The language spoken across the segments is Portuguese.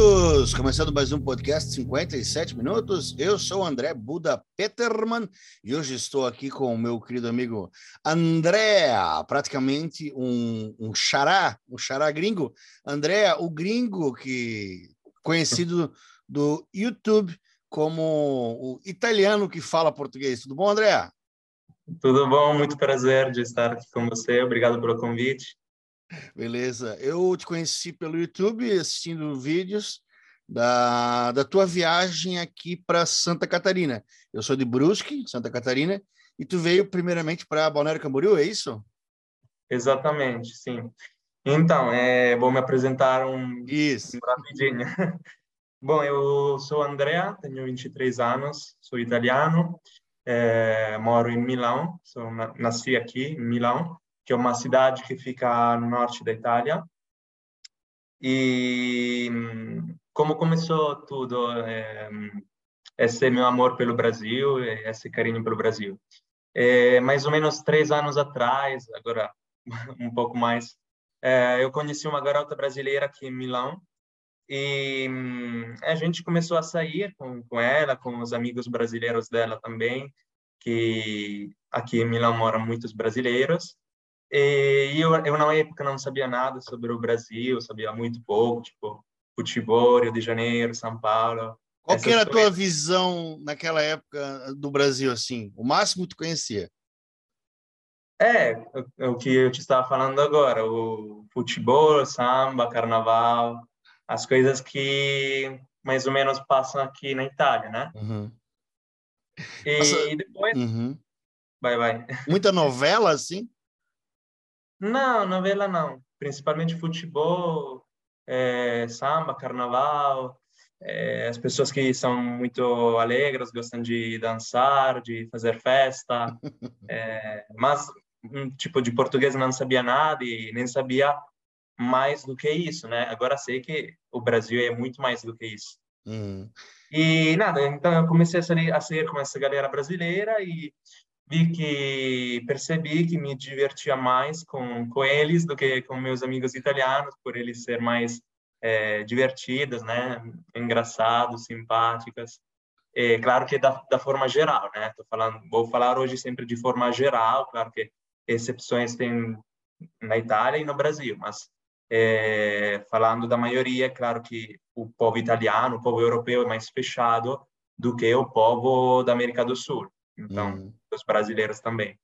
Todos! Começando mais um podcast 57 minutos. Eu sou André Buda Peterman e hoje estou aqui com o meu querido amigo André, praticamente um, um xará, um xará gringo. André, o gringo que conhecido do YouTube como o italiano que fala português. Tudo bom, André? Tudo bom, muito prazer de estar aqui com você. Obrigado pelo convite. Beleza. Eu te conheci pelo YouTube assistindo vídeos da, da tua viagem aqui para Santa Catarina. Eu sou de Brusque, Santa Catarina, e tu veio primeiramente para Balneário Camboriú, é isso? Exatamente, sim. Então, é, vou me apresentar um, isso. rapidinho. Bom, eu sou Andrea, tenho 23 anos, sou italiano, é, moro em Milão, sou, nasci aqui em Milão, que é uma cidade que fica no norte da Itália. E como começou tudo, é, esse meu amor pelo Brasil, esse carinho pelo Brasil. É, mais ou menos três anos atrás, agora um pouco mais, é, eu conheci uma garota brasileira aqui em Milão, e a gente começou a sair com, com ela, com os amigos brasileiros dela também, que aqui em Milão moram muitos brasileiros. E eu, eu na época não sabia nada sobre o Brasil, sabia muito pouco, tipo futebol, Rio de Janeiro, São Paulo. Qual que era a tua visão naquela época do Brasil, assim? O máximo que tu conhecia? É, o, o que eu te estava falando agora, o futebol, samba, carnaval, as coisas que mais ou menos passam aqui na Itália, né? Uhum. E, Nossa, depois... Uhum. Vai, vai. Muita novela, assim? Não, novela não. Principalmente futebol, é, samba, carnaval. É, as pessoas que são muito alegres, gostam de dançar, de fazer festa. é, mas, um tipo, de português não sabia nada e nem sabia mais do que isso, né? Agora sei que o Brasil é muito mais do que isso. Uhum. E nada, então eu comecei a sair, a sair com essa galera brasileira e vi que percebi que me divertia mais com com eles do que com meus amigos italianos, por eles ser mais é, divertidos, né? Engraçados, simpáticas. É, claro que da, da forma geral, né? Tô falando, vou falar hoje sempre de forma geral, claro que exceções tem na Itália e no Brasil, mas é, falando da maioria, é claro que o povo italiano, o povo europeu é mais fechado do que o povo da América do Sul. Então, uhum. Os brasileiros também.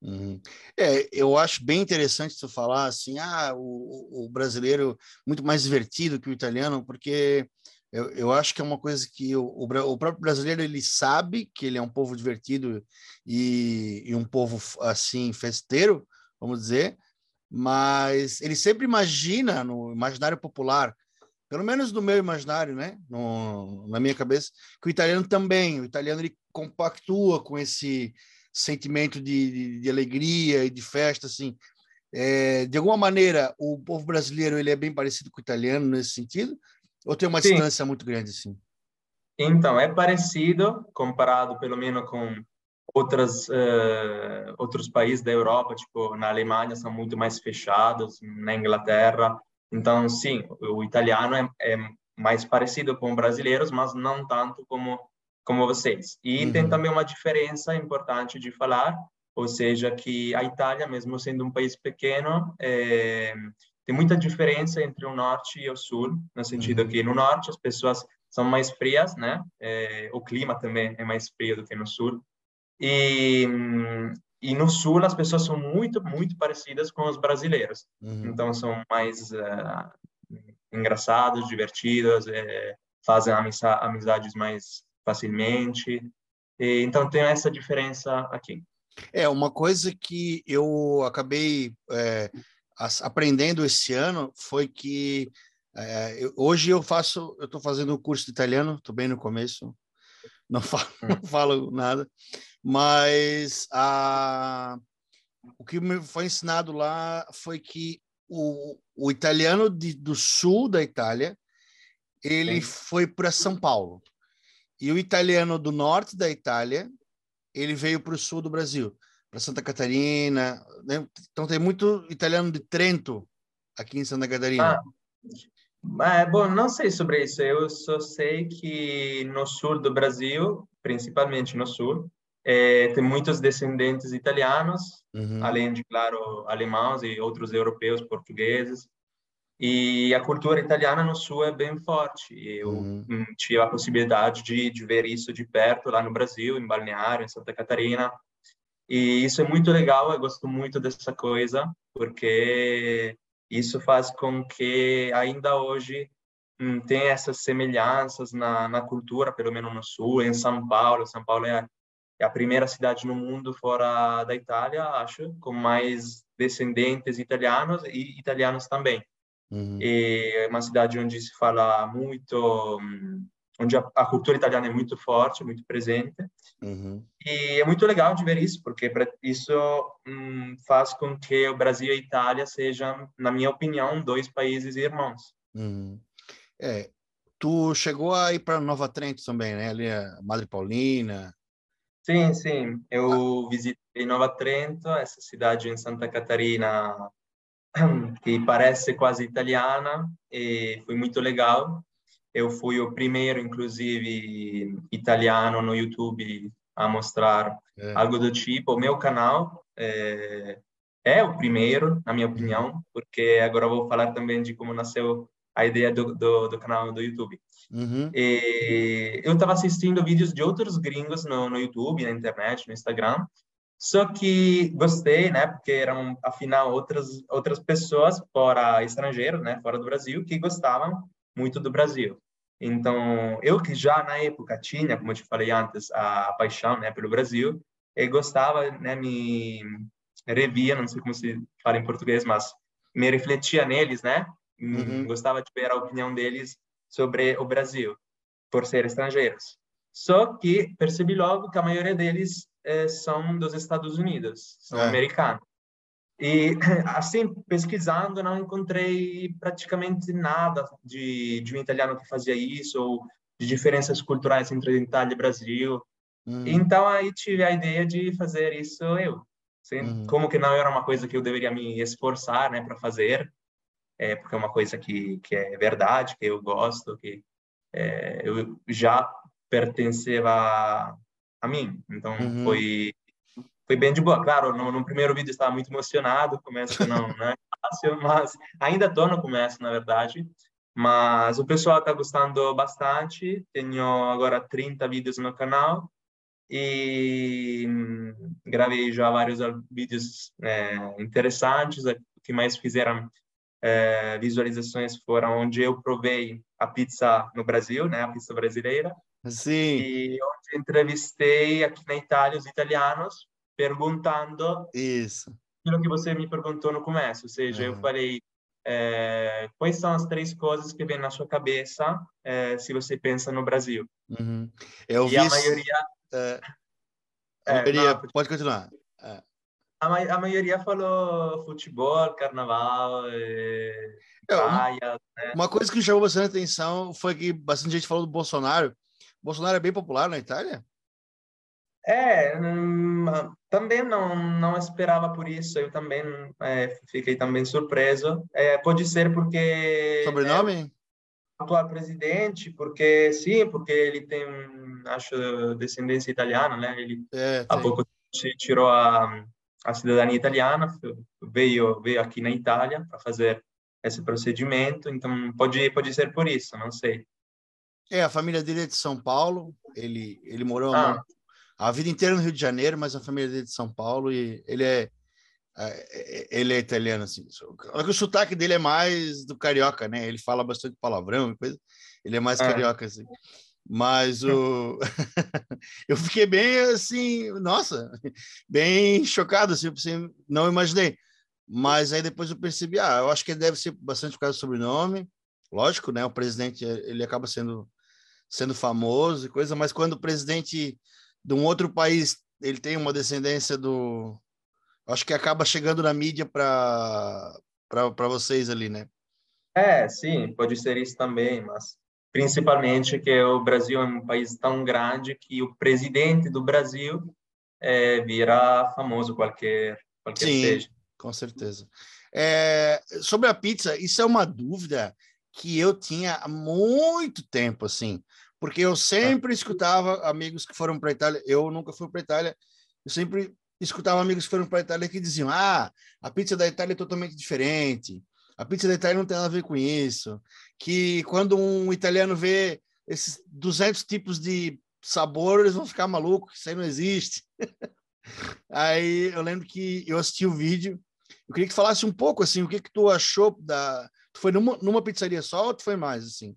Uhum. É, eu acho bem interessante você falar assim, ah, o, o, brasileiro muito mais divertido que o italiano, porque eu, eu acho que é uma coisa que o, o, o, próprio brasileiro ele sabe que ele é um povo divertido e, e um povo assim festeiro, vamos dizer, mas ele sempre imagina no imaginário popular, pelo menos no meu imaginário, né, no, na minha cabeça, que o italiano também, o italiano ele compactua com esse sentimento de, de, de alegria e de festa, assim. É, de alguma maneira, o povo brasileiro ele é bem parecido com o italiano nesse sentido, ou tem uma Sim. distância muito grande assim? Então, é parecido, comparado pelo menos com outras uh, outros países da Europa, tipo na Alemanha são muito mais fechados, na Inglaterra. Então, sim, o italiano é, é mais parecido com brasileiros, mas não tanto como como vocês. E uhum. tem também uma diferença importante de falar, ou seja, que a Itália, mesmo sendo um país pequeno, é, tem muita diferença entre o norte e o sul, no sentido uhum. que no norte as pessoas são mais frias, né? É, o clima também é mais frio do que no sul. E, e no sul as pessoas são muito, muito parecidas com os brasileiros. Uhum. Então são mais uh, engraçados, divertidos, é, fazem amizades mais facilmente. E, então tem essa diferença aqui. É, uma coisa que eu acabei é, aprendendo esse ano foi que É, eu, hoje eu faço, eu estou fazendo o curso de italiano, estou bem no começo, não falo, não hum. falo nada, mas a, o que me foi ensinado lá foi que o, o italiano de, do sul da Itália ele Sim. foi para São Paulo e o italiano do norte da Itália ele veio para o sul do Brasil, para Santa Catarina. Né? Então tem muito italiano de Trento aqui em Santa Catarina. Ah, é, bom, não sei sobre isso. Eu só sei que no sul do Brasil, principalmente no sul, é, tem muitos descendentes italianos, uhum. além de, claro, alemães e outros europeus, portugueses. E a cultura italiana no sul é bem forte. Eu uhum. Hum, tive a possibilidade de, de ver isso de perto lá no Brasil, em Balneário, em Santa Catarina. E isso é muito legal, eu gosto muito dessa coisa, porque isso faz com que ainda hoje hum, tenha essas semelhanças na, na cultura, pelo menos no sul, em São Paulo. São Paulo é é a primeira cidade no mundo fora da Itália, acho, com mais descendentes italianos e italianos também. Uhum. E é uma cidade onde se fala muito, onde a, a cultura italiana é muito forte, muito presente. Uhum. E é muito legal de ver isso, porque isso hum, faz com que o Brasil e a Itália sejam, na minha opinião, dois países irmãos. Uhum. É, tu chegou a ir para Nova Trento também, né? Ali a Madre Paulina. Sim, sim. Eu ah. visitei Nova Trento, essa cidade em Santa Catarina que parece quase italiana e foi muito legal. Eu fui o primeiro, inclusive, italiano no YouTube a mostrar é. algo do tipo. O meu canal é, é, o primeiro, na minha opinião, porque agora vou falar também de como nasceu a ideia do, do, do canal do YouTube. Uhum. Eu estava assistindo vídeos de outros gringos no, no YouTube, na internet, no Instagram, só que gostei, né? Porque eram, afinal, outras outras pessoas fora estrangeiros, né? Fora do Brasil, que gostavam muito do Brasil. Então, eu que já na época tinha, como eu te falei antes, a paixão, né, pelo Brasil, e gostava, né, me revia, não sei como se fala em português, mas me refletia neles, né? Uhum. Gostava de ver a opinião deles sobre o Brasil, por ser estrangeiros. Só que percebi logo que a maioria deles é, são dos Estados Unidos, são é. americanos. E, assim, pesquisando, não encontrei praticamente nada de, de um italiano que fazia isso, ou de diferenças culturais entre Itália e Brasil. Hum. Então, aí tive a ideia de fazer isso eu. Assim, hum. Como que não era uma coisa que eu deveria me esforçar né, para fazer, é, porque é uma coisa que, que é verdade, que eu gosto, que é, eu já pertenceva a mim. Então uhum. foi foi bem de boa. Claro, no, no primeiro vídeo estava muito emocionado, começo não, não é fácil, mas ainda estou no começo, na verdade. Mas o pessoal está gostando bastante. Tenho agora 30 vídeos no canal e hum, gravei já vários vídeos é, interessantes. O que mais fizeram é, visualizações foram onde eu provei a pizza no Brasil, né, a pizza brasileira. Sim. E onde entrevistei aqui na Itália os italianos perguntando isso aquilo que você me perguntou no começo, ou seja, eu falei é, quais são as três coisas que vem na sua cabeça é, se você pensa no Brasil. Uhum. Eu e vi a maioria, é, a maioria não, pode continuar. É a, ma a maioria falou futebol, carnaval, é, praia, né? Uma coisa que chamou bastante atenção foi que bastante gente falou do Bolsonaro. Bolsonaro é bem popular na Itália? É, hum, também não não esperava por isso. Eu também é, fiquei também surpreso. É, pode ser porque sobrenome? É, atual presidente, porque sim, porque ele tem acho descendência italiana, né? Ele é, há pouco tirou a a cidadania italiana, veio veio aqui na Itália para fazer esse procedimento, então pode pode ser por isso, não sei. É, a família dele é de São Paulo, ele ele morou ah. a vida inteira no Rio de Janeiro, mas a família dele é de São Paulo e ele é, é, é ele é italiano assim. O sotaque dele é mais do carioca, né? Ele fala bastante palavrão e coisa. Ele é mais ah. carioca assim. Mas o eu fiquei bem assim, nossa, bem chocado, assim, assim, não imaginei. Mas aí depois eu percebi, ah, eu acho que ele deve ser bastante por causa do sobrenome. lógico, né? O presidente ele acaba sendo sendo famoso e coisa, mas quando o presidente de um outro país ele tem uma descendência do, acho que acaba chegando na mídia para vocês ali, né? É, sim, pode ser isso também, mas principalmente que o Brasil é um país tão grande que o presidente do Brasil é, vira famoso qualquer qualquer sim, seja. Com certeza. É, sobre a pizza, isso é uma dúvida que eu tinha há muito tempo, assim, porque eu sempre escutava amigos que foram para Itália, eu nunca fui para Itália, eu sempre escutava amigos que foram para Itália que diziam: ah, a pizza da Itália é totalmente diferente, a pizza da Itália não tem nada a ver com isso, que quando um italiano vê esses 200 tipos de sabor, eles vão ficar malucos, isso aí não existe. aí eu lembro que eu assisti o vídeo eu queria que falasse um pouco assim, o que que tu achou da tu foi numa, numa pizzaria só ou tu foi mais assim?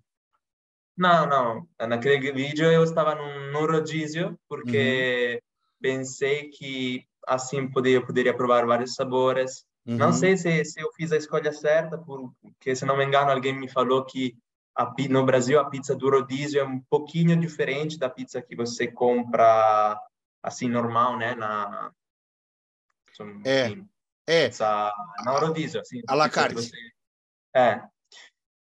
Não, não. Naquele vídeo eu estava num, num rodízio porque uhum. pensei que assim poderia poderia provar vários sabores. Uhum. Não sei se, se eu fiz a escolha certa, porque se não me engano alguém me falou que a, no Brasil a pizza do rodízio é um pouquinho diferente da pizza que você compra assim normal, né? Na é. É. Essa, não rodízio, assim. A la carte. Você... É.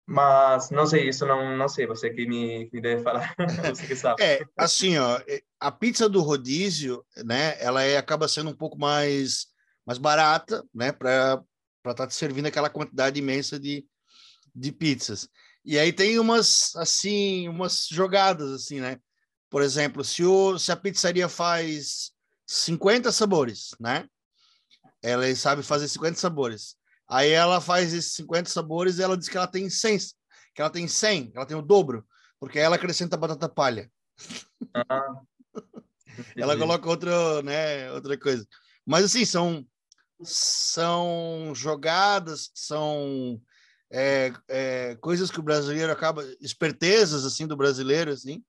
Mas não sei, isso não, não sei, você que me, me deve falar, você que sabe. É, assim, ó, é, a pizza do rodízio, né, ela é, acaba sendo um pouco mais, mais barata, né, para estar tá te servindo aquela quantidade imensa de, de pizzas. E aí tem umas, assim, umas jogadas, assim, né? Por exemplo, se, o, se a pizzaria faz 50 sabores, né? Ela sabe fazer 50 sabores. Aí ela faz esses 50 sabores e ela diz que ela tem 100, que ela tem 100, que ela tem o dobro, porque ela acrescenta batata palha. Ah, ela coloca outra, né, outra coisa. Mas assim, são são jogadas, são é, é, coisas que o brasileiro acaba espertezas assim do brasileiro assim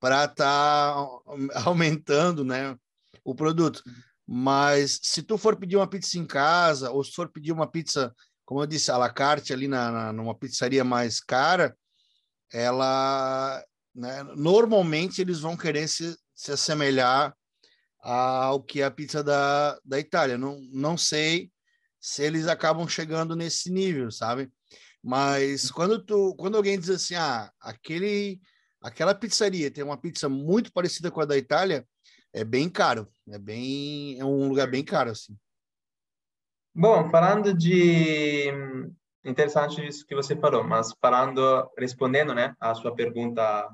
para estar tá aumentando, né, o produto. Mas se tu for pedir uma pizza em casa, ou se for pedir uma pizza, como eu disse, à la carte ali na, na numa pizzaria mais cara, ela né, normalmente eles vão querer se, se assemelhar ao que é a pizza da, da Itália. Não, não sei se eles acabam chegando nesse nível, sabe? Mas quando tu, quando alguém diz assim, ah, aquele, aquela pizzaria tem uma pizza muito parecida com a da Itália, é bem caro. É bem, é um lugar bem caro assim. Bom, falando de interessante isso que você falou, mas falando, respondendo, né, a sua pergunta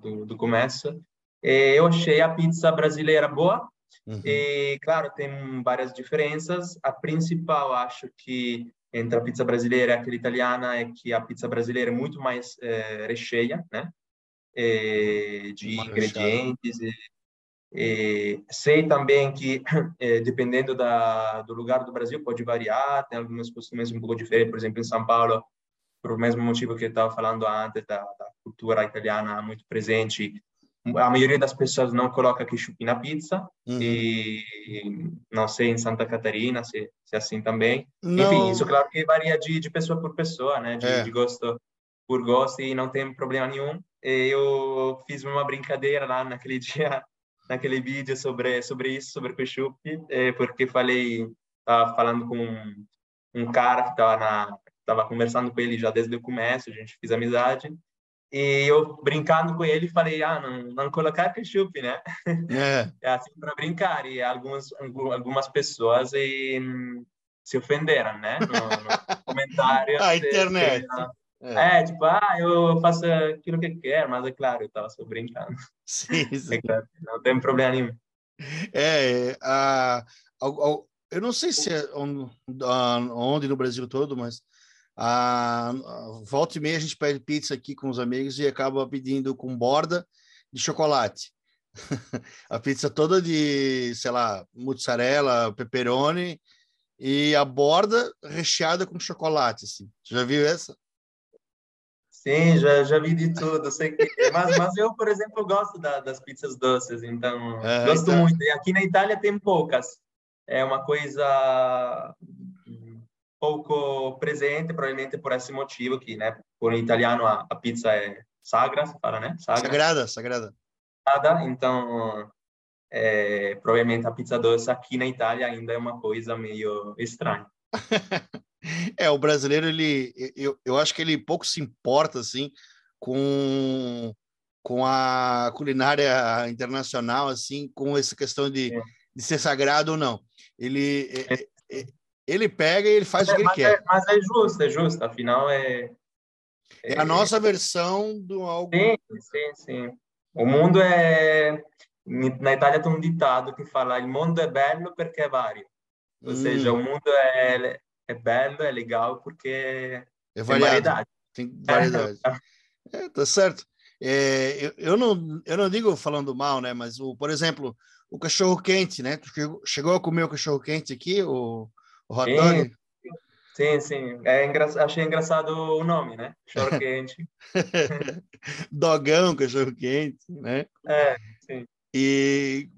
do, do começo, eh, eu achei a pizza brasileira boa. Uhum. E claro, tem várias diferenças. A principal, acho que entre a pizza brasileira e aquela italiana é que a pizza brasileira é muito mais é, recheia, né? É, de ingredientes e e sei também que, eh, dependendo da, do lugar do Brasil, pode variar, tem alguns costumes um pouco diferentes, por exemplo, em São Paulo, por o mesmo motivo que eu estava falando antes, da, da, cultura italiana muito presente, a maioria das pessoas não coloca ketchup na pizza, uhum. e não sei em Santa Catarina se, se é assim também. Não. Enfim, isso claro que varia de, de pessoa por pessoa, né, de, é. de gosto por gosto, e não tem problema nenhum. Eu fiz uma brincadeira lá naquele dia naquele vídeo sobre sobre isso, sobre ketchup, é, porque falei, estava falando com um, um cara que estava na estava conversando com ele já desde o começo, a gente fez amizade. E eu brincando com ele falei, ah, não, não colocar ketchup, né? É, é assim para brincar. E algumas algumas pessoas e, se ofenderam, né? No, no comentário. A internet. É. é. tipo, ah, eu faço aquilo que quero, mas é claro, eu estava só brincando. Sim, sim. É claro, não tem problema nenhum. É, a, a, a, eu não sei se é onde, onde no Brasil todo, mas a, a, volta e meia a gente pede pizza aqui com os amigos e acaba pedindo com borda de chocolate. a pizza toda de, sei lá, mozzarella, pepperoni e a borda recheada com chocolate, assim. Você já viu essa? Sim, já, já vi de tudo. Sei que... mas, mas eu, por exemplo, gosto da, das pizzas doces, então é, gosto então... muito. E aqui na Itália tem poucas. É uma coisa pouco presente, provavelmente por esse motivo que, né, por italiano a, a pizza é sagra, se fala, né? Sagra. Sagrada, sagrada. Então, é, provavelmente a pizza doce aqui na Itália ainda é uma coisa meio estranha. é, o brasileiro, ele, eu, eu acho que ele pouco se importa, assim, com, com a culinária internacional, assim, com essa questão de, é. de ser sagrado ou não. Ele, é. é ele pega e ele faz o que ele mas quer. É, mas é justo, é justo, afinal é... É, a nossa versão do algo... Sim, sim, sim. O mundo é... Na Itália tem um ditado que fala il mondo è bello perché è vario. Ou hum. seja, o mundo é, é belo, é legal porque é variedade. Tem variedade. É, tá certo. É, eu, eu, não, eu não digo falando mal, né? Mas, o, por exemplo, o cachorro quente, né? Tu chegou, chegou a comer o cachorro quente aqui, o, o hot dog? Sim, sim. É engra... Achei engraçado o nome, né? Cachorro quente. Dogão, cachorro quente, né? É, sim. E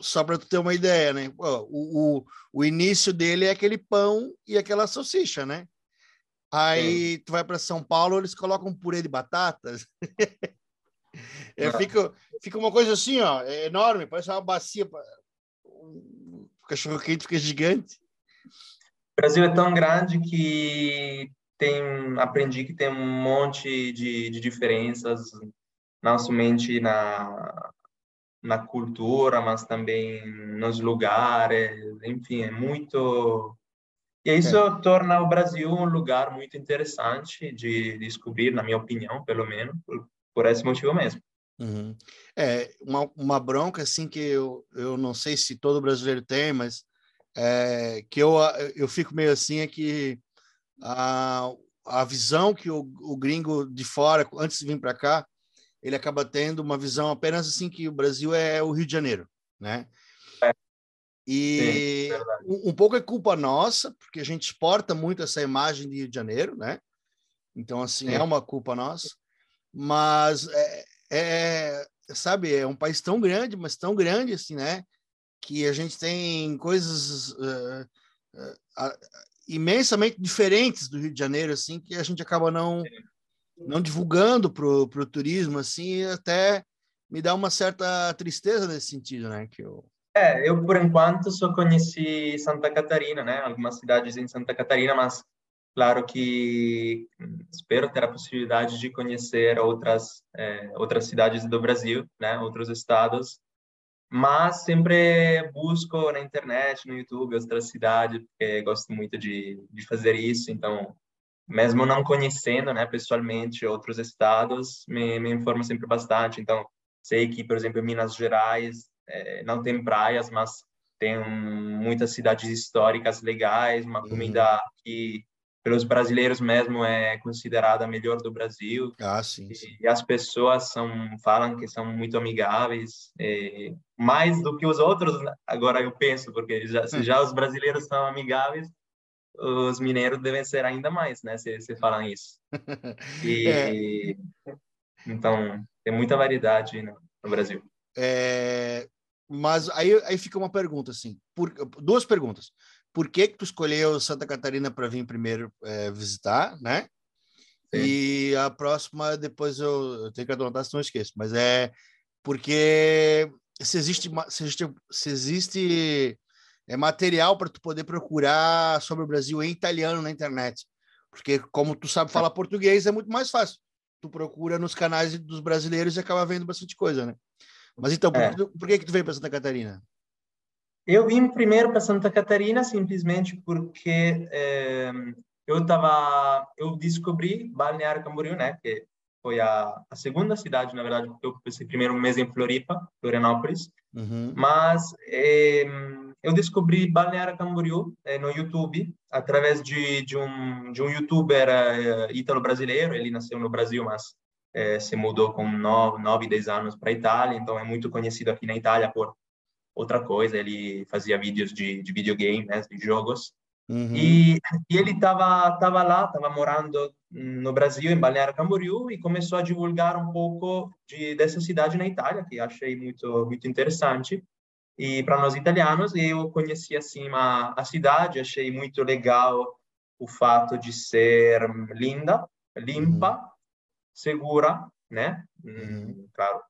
só para tu ter uma ideia, né? O, o, o início dele é aquele pão e aquela salsicha, né? Aí Sim. tu vai para São Paulo, eles colocam um purê de batatas. é, fica, fica uma coisa assim, ó, é enorme, parece uma bacia. O cachorro quente fica gigante. O Brasil é tão grande que tem, aprendi que tem um monte de, de diferenças, não somente na, na cultura, mas também nos lugares, enfim, é muito. E isso é. torna o Brasil um lugar muito interessante de descobrir, na minha opinião, pelo menos, por, por esse motivo mesmo. Uhum. É, uma, uma bronca, assim, que eu, eu não sei se todo brasileiro tem, mas é, que eu, eu fico meio assim, é que a, a visão que o, o gringo de fora, antes de vir para cá, ele acaba tendo uma visão apenas assim que o Brasil é o Rio de Janeiro, né? É. E Sim, um, um, pouco é culpa nossa, porque a gente exporta muito essa imagem de Rio de Janeiro, né? Então, assim, Sim. é uma culpa nossa. Mas, é, é, sabe, é um país tão grande, mas tão grande, assim, né? Que a gente tem coisas uh, uh, uh, imensamente diferentes do Rio de Janeiro, assim, que a gente acaba não... Sim não divulgando para o turismo, assim, até me dá uma certa tristeza nesse sentido, né? Que eu... É, eu por enquanto só conheci Santa Catarina, né? Algumas cidades em Santa Catarina, mas claro que espero ter a possibilidade de conhecer outras é, outras cidades do Brasil, né? Outros estados, mas sempre busco na internet, no YouTube, outras cidades, porque gosto muito de, de fazer isso, então mesmo não conhecendo, né, pessoalmente outros estados, me, me informo sempre bastante. Então, sei que, por exemplo, em Minas Gerais é, não tem praias, mas tem muitas cidades históricas legais, uma uhum. comida que pelos brasileiros mesmo é considerada a melhor do Brasil. Ah, sim. sim. E, as pessoas são falam que são muito amigáveis, é, mais do que os outros. Agora eu penso, porque já, se já os brasileiros são amigáveis, os mineiros devem ser ainda mais, né? Se, se falam isso. E, é. Então, tem muita variedade no, no Brasil. É, mas aí, aí fica uma pergunta, assim, por, duas perguntas. Por que que tu escolheu Santa Catarina para vir primeiro é, visitar, né? Sim. E a próxima, depois eu, eu tenho que anotar, se não esqueço. Mas é porque se existe, se existe, se existe é material para tu poder procurar sobre o Brasil em italiano na internet. Porque como tu sabe falar português, é muito mais fácil. Tu procura nos canais dos brasileiros e acaba vendo bastante coisa, né? Mas então, por, é. por que que tu veio para Santa Catarina? Eu vim primeiro para Santa Catarina simplesmente porque é, eu tava, eu descobri Balneário Camboriú, né? Que foi a, a segunda cidade, na verdade, porque eu passei primeiro um mês em Floripa, Florianópolis. Uhum. Mas é, eu descobri Balneário Camboriú é, no YouTube através de, de um de um youtuber é, ítalo-brasileiro. Ele nasceu no Brasil, mas é, se mudou com 9, 9, 10 anos para a Itália, então é muito conhecido aqui na Itália por outra coisa. Ele fazia vídeos de, de videogame, né, de jogos. Uhum. E, e, ele estava tava lá, estava morando no Brasil, em Balneário Camboriú, e começou a divulgar um pouco de, dessa cidade na Itália, que achei muito muito interessante. E para nós italianos, eu conheci assim a, a cidade, achei muito legal o fato de ser linda, limpa, uhum. segura, né? Uhum. Hum, claro,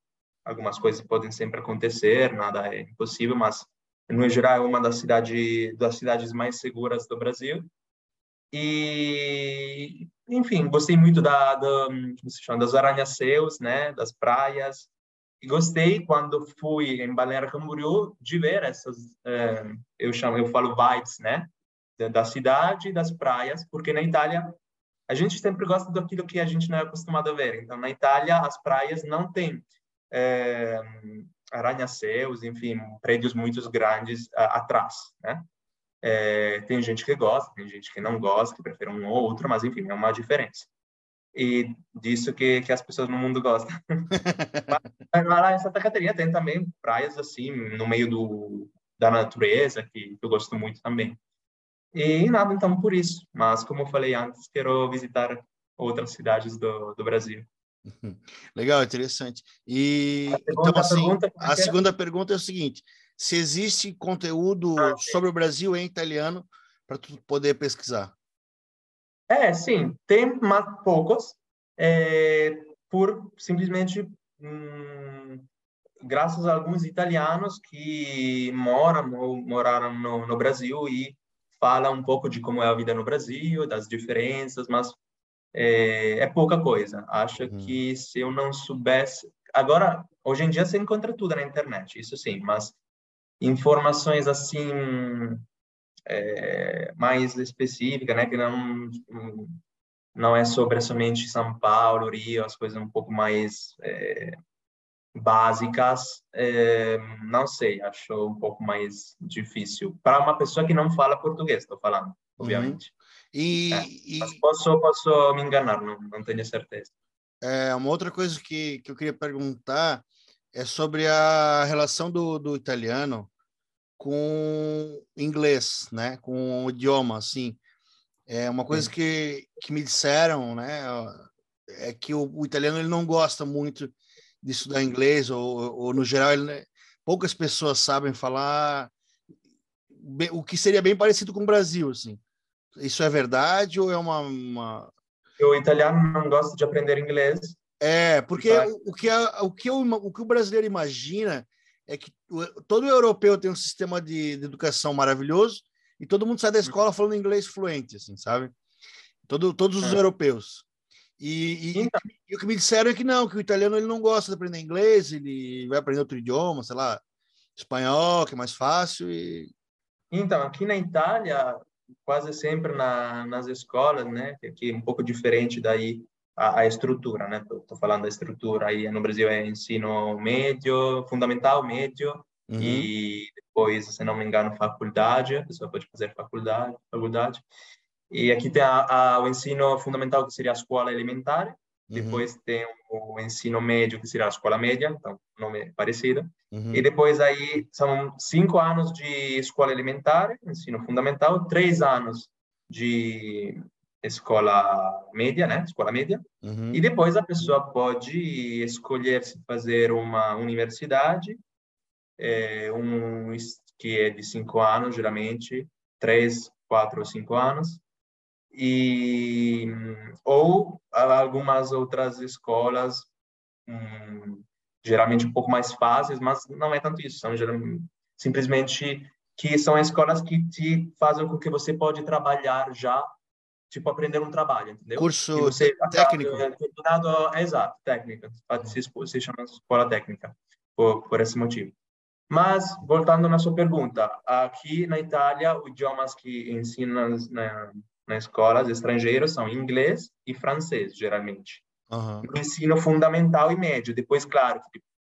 algumas coisas podem sempre acontecer, nada é impossível, mas no geral é uma das cidades das cidades mais seguras do Brasil. E, enfim, gostei muito da, da como se chama, das arranha-céus, né, das praias. Gostei quando fui em Balneário Camboriú de ver essas, é, eu chamo, eu falo vibes, né, da cidade, das praias, porque na Itália a gente sempre gosta daquilo que a gente não é acostumado a ver. Então, na Itália, as praias não têm é, arranha-céus, enfim, prédios muito grandes atrás, né? É, tem gente que gosta, tem gente que não gosta, que prefere um ou outro, mas enfim, é uma diferença. E disso que, que as pessoas no mundo gostam. mas, lá em Santa Catarina tem também praias assim, no meio do, da natureza, que, que eu gosto muito também. E nada, então, por isso. Mas, como eu falei antes, quero visitar outras cidades do, do Brasil. Legal, interessante. E então, assim, pergunta, a segunda pergunta é o seguinte: se existe conteúdo ah, sobre o Brasil em italiano para tu poder pesquisar? É, sim, tem mas poucos, é, por simplesmente hum, graças a alguns italianos que moram ou moraram no, no Brasil e fala um pouco de como é a vida no Brasil, das diferenças, mas é, é pouca coisa. Acho uhum. que se eu não soubesse. Agora, hoje em dia você encontra tudo na internet, isso sim, mas informações assim é, mais específicas, né, que não não é sobre somente São Paulo, Rio, as coisas um pouco mais é, básicas, é, não sei, acho um pouco mais difícil. Para uma pessoa que não fala português, estou falando, uhum. obviamente. Uhum. E, é. Mas posso, posso me enganar, não, não tenho certeza. É, uma outra coisa que, que eu queria perguntar é sobre a relação do, do italiano com inglês, né? Com o idioma, assim. É uma coisa que, que me disseram, né? É que o, o italiano ele não gosta muito de estudar inglês, ou, ou no geral, ele, poucas pessoas sabem falar bem, o que seria bem parecido com o Brasil, assim. Isso é verdade ou é uma, uma... O italiano não gosta de aprender inglês. É, porque o, o, que a, o, que o, o que o brasileiro imagina é que todo europeu tem um sistema de, de, educação maravilhoso e todo mundo sai da escola falando inglês fluente, assim, sabe? Todo, todos os é. europeus. E, e, então, e, o que me disseram é que não, que o italiano ele não gosta de aprender inglês, ele vai aprender outro idioma, sei lá, espanhol, que é mais fácil. E... Então, aqui na Itália, quase sempre na, nas escolas, né, que aqui é um pouco diferente daí a, a estrutura, né? Estou falando da estrutura aí no Brasil é ensino médio, fundamental, médio uhum. e depois, se não me engano, faculdade. A pessoa pode fazer faculdade, faculdade. E aqui tem a, a, o ensino fundamental, que seria a escola elementar. Uhum. Depois tem o ensino médio, que seria a escola média, então, nome parecido. Uhum. E depois aí são cinco anos de escola elementar, ensino fundamental, três anos de escola média, né? Escola média. Uhum. E depois a pessoa pode escolher se fazer uma universidade, é, um que é de cinco anos, geralmente, três, quatro ou cinco anos, e ou algumas outras escolas hum, geralmente um pouco mais fáceis, mas não é tanto isso, são simplesmente que são escolas que te fazem com que você pode trabalhar já, tipo aprender um trabalho, entendeu? Curso você, técnico. Terminado, é, exato, técnica, se, se chama escola técnica, por, por esse motivo. Mas, voltando na sua pergunta, aqui na Itália, os idiomas que ensinam na, na escola, os estrangeiros, são inglês e francês, geralmente. Uhum. No ensino fundamental e médio. Depois, claro,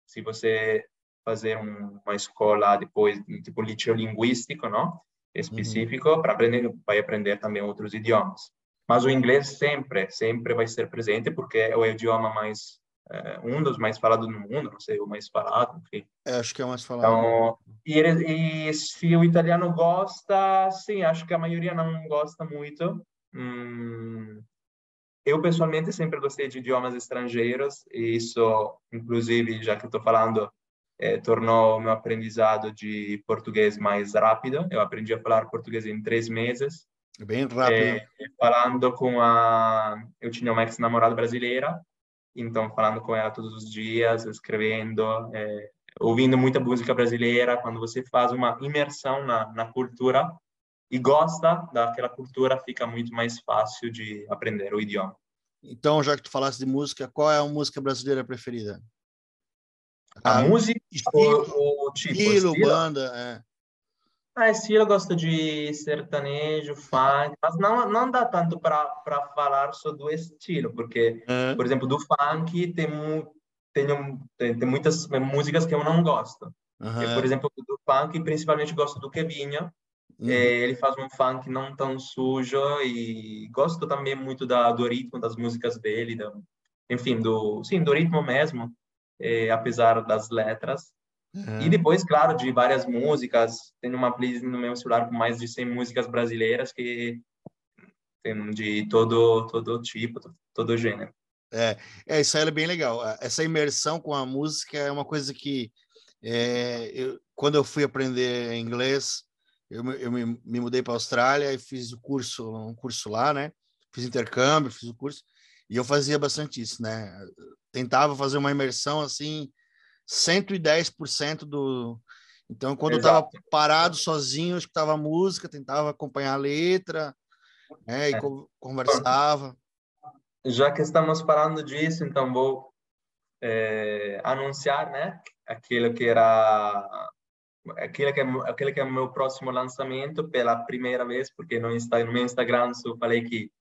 se você fazer um, uma escola depois, tipo, linguístico, não? Específico, uhum. para aprender, vai aprender também outros idiomas. Mas o inglês sempre, sempre vai ser presente, porque é o idioma mais é, um dos mais falados no mundo, não sei, o mais falado, enfim. É, acho que é o mais falado. Então, e, e, se o italiano gosta, sim, acho que a maioria não gosta muito. Hum, eu, pessoalmente, sempre gostei de idiomas estrangeiros, e isso, inclusive, já que estou falando, é, tornou meu aprendizado de português mais rápido. Eu aprendi a falar português em três meses. Bem rápido. É, falando com a... Eu tinha uma ex-namorada brasileira, então falando com ela todos os dias, escrevendo, é, ouvindo muita música brasileira. Quando você faz uma imersão na, na cultura e gosta daquela cultura, fica muito mais fácil de aprender o idioma. Então, já que tu falaste de música, qual é a música brasileira preferida? A, a música estilo, o tipo? Estilo, estilo? banda, é. Ah, estilo eu gosto de sertanejo, funk, mas não, não dá tanto para falar sobre o estilo, porque, é. por exemplo, do funk tem, tem, tem, tem, muitas músicas que eu não gosto. Uhum. Eu, por exemplo, do funk, principalmente gosto do Kevinho, Uhum. É, ele faz um funk não tão sujo e gosto também muito da, do ritmo das músicas dele, da, enfim, do, sim, do ritmo mesmo, é, apesar das letras. E depois, claro, de várias músicas. Tenho uma playlist no meu celular com mais de 100 músicas brasileiras que tem de todo todo tipo, todo gênero. É, é, isso aí é bem legal. Essa imersão com a música é uma coisa que é, eu, quando eu fui aprender inglês, eu, eu me, me mudei para a Austrália e fiz o curso, um curso lá, né? Fiz intercâmbio, fiz o curso e eu fazia bastante isso, né? Tentava fazer uma imersão assim, 110% do. Então, quando Exato. eu estava parado sozinho, eu escutava música, tentava acompanhar a letra, né? E é. conversava. Já que estamos falando disso, então vou é, anunciar, né? Aquilo que era aquele que, é, aquele que é o meu próximo lançamento pela primeira vez, porque no, Insta, no meu Instagram eu falei que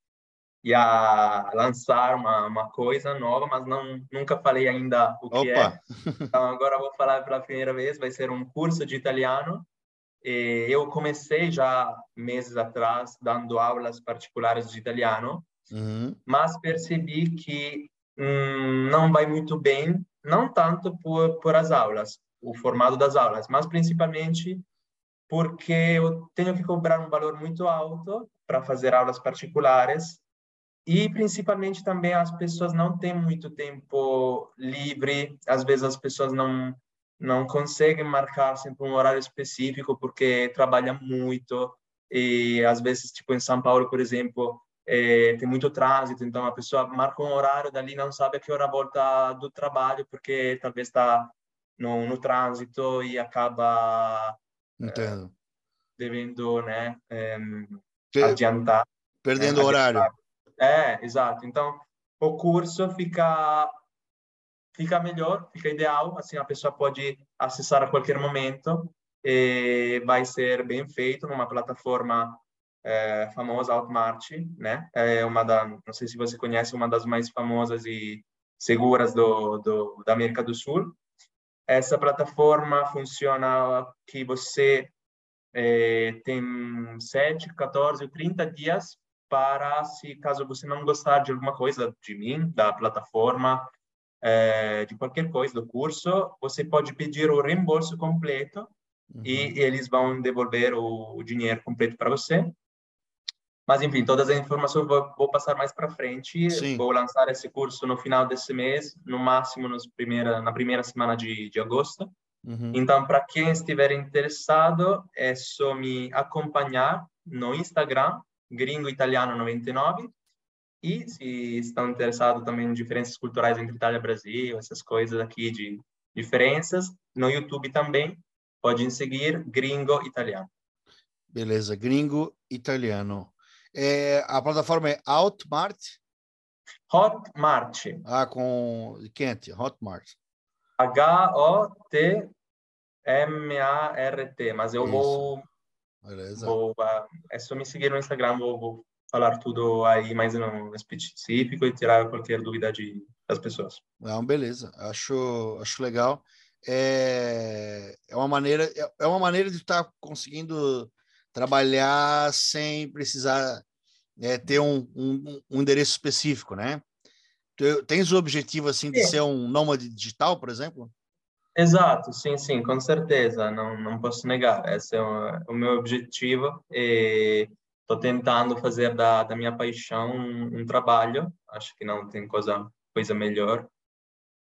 ia lançar uma, uma coisa nova, mas não nunca falei ainda o que é. Opa. é. Então agora vou falar pela primeira vez, vai ser um curso de italiano. E eu comecei já meses atrás dando aulas particulares de italiano, uhum. mas percebi que hum, não vai muito bem, não tanto por, por as aulas, o formato das aulas, mas principalmente porque eu tenho que cobrar um valor muito alto para fazer aulas particulares e principalmente também as pessoas não têm muito tempo livre, às vezes as pessoas não não conseguem marcar sempre um horário específico porque trabalham muito e às vezes tipo em São Paulo, por exemplo, é, tem muito trânsito, então a pessoa marca um horário dali não sabe a que hora volta do trabalho porque talvez está no, no trânsito e acaba Entendo. É, devendo né, é, adiantar. Perdendo o horário. É, exato. Então, o curso fica fica melhor, fica ideal, assim a pessoa pode acessar a qualquer momento e vai ser bem feito numa plataforma é, famosa Outmart, né? É uma da, não sei se você conhece, uma das mais famosas e seguras do, do da América do Sul. Essa plataforma funciona que você é, tem 7, 14 ou 30 dias para, se caso você não gostar de alguma coisa de mim, da plataforma, é, de qualquer coisa do curso, você pode pedir o reembolso completo uhum. e eles vão devolver o, o dinheiro completo para você. Mas, enfim, todas as informações vou, vou passar mais para frente. Sim. Vou lançar esse curso no final desse mês, no máximo nos primeira, na primeira semana de, de agosto. Uhum. Então, para quem estiver interessado, é só me acompanhar no Instagram, Gringo Italiano 99. E se estão interessados também em diferenças culturais entre Itália e Brasil, essas coisas aqui de diferenças, no YouTube também, podem seguir Gringo Italiano. Beleza, Gringo Italiano. É, a plataforma é Outmart? Hotmart. Ah, com quente, Hotmart. H-O-T-M-A-R-T, mas eu Isso. vou... Beleza. Vou, uh, é só me seguir no Instagram, vou, vou falar tudo aí mais no específico e tirar qualquer dúvida de, das pessoas. Não, beleza, acho, acho legal. É, é uma maneira é, é uma maneira de estar conseguindo trabalhar sem precisar é, ter um, um, um, endereço específico, né? Tens o objetivo assim de sim. ser um nômade digital, por exemplo? Exato, sim, sim, com certeza, não, não posso negar. Esse é o, o meu objetivo e estou tentando fazer da, da minha paixão um, um, trabalho. Acho que não tem coisa coisa melhor.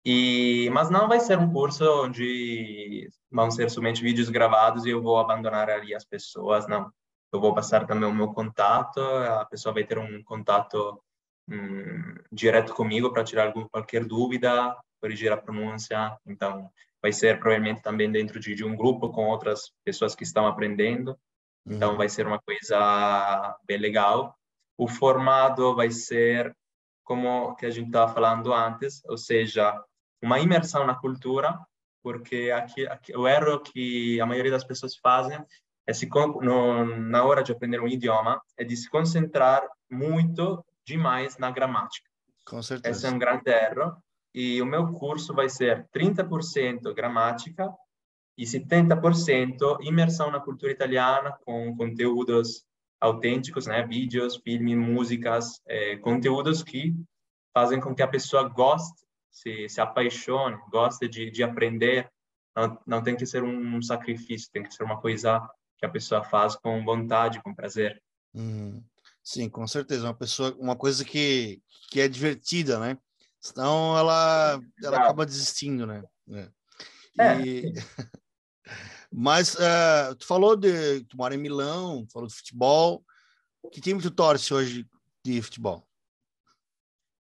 E mas não vai ser um curso onde vão ser somente vídeos gravados e eu vou abandonar ali as pessoas, não. eu vou passar também o meu contato, a pessoa vai ter um contato um, direto comigo para tirar algum, qualquer dúvida, corrigir a pronúncia. Então, vai ser provavelmente também dentro de, de um grupo com outras pessoas que estão aprendendo. Então, uhum. vai ser uma coisa bem legal. O formato vai ser como que a gente estava falando antes, ou seja, uma imersão na cultura, porque aqui, aqui, o erro que a maioria das pessoas fazem é se no, na hora de aprender um idioma é de se concentrar muito demais na gramática. Com certeza. Esse é um grande erro. E o meu curso vai ser 30% gramática e 70% imersão na cultura italiana com conteúdos autênticos, né? Vídeos, filmes, músicas, é, conteúdos que fazem com que a pessoa goste, se, se apaixone, goste de, de aprender. Não, não tem que ser um sacrifício, tem que ser uma coisa que a pessoa faz com vontade, com prazer. Hum, sim, com certeza. Uma pessoa, uma coisa que, que é divertida, né? Senão ela, ela acaba desistindo, né? É. é e... Mas uh, tu falou de tu mora em Milão, falou de futebol. Que time tu torce hoje de futebol?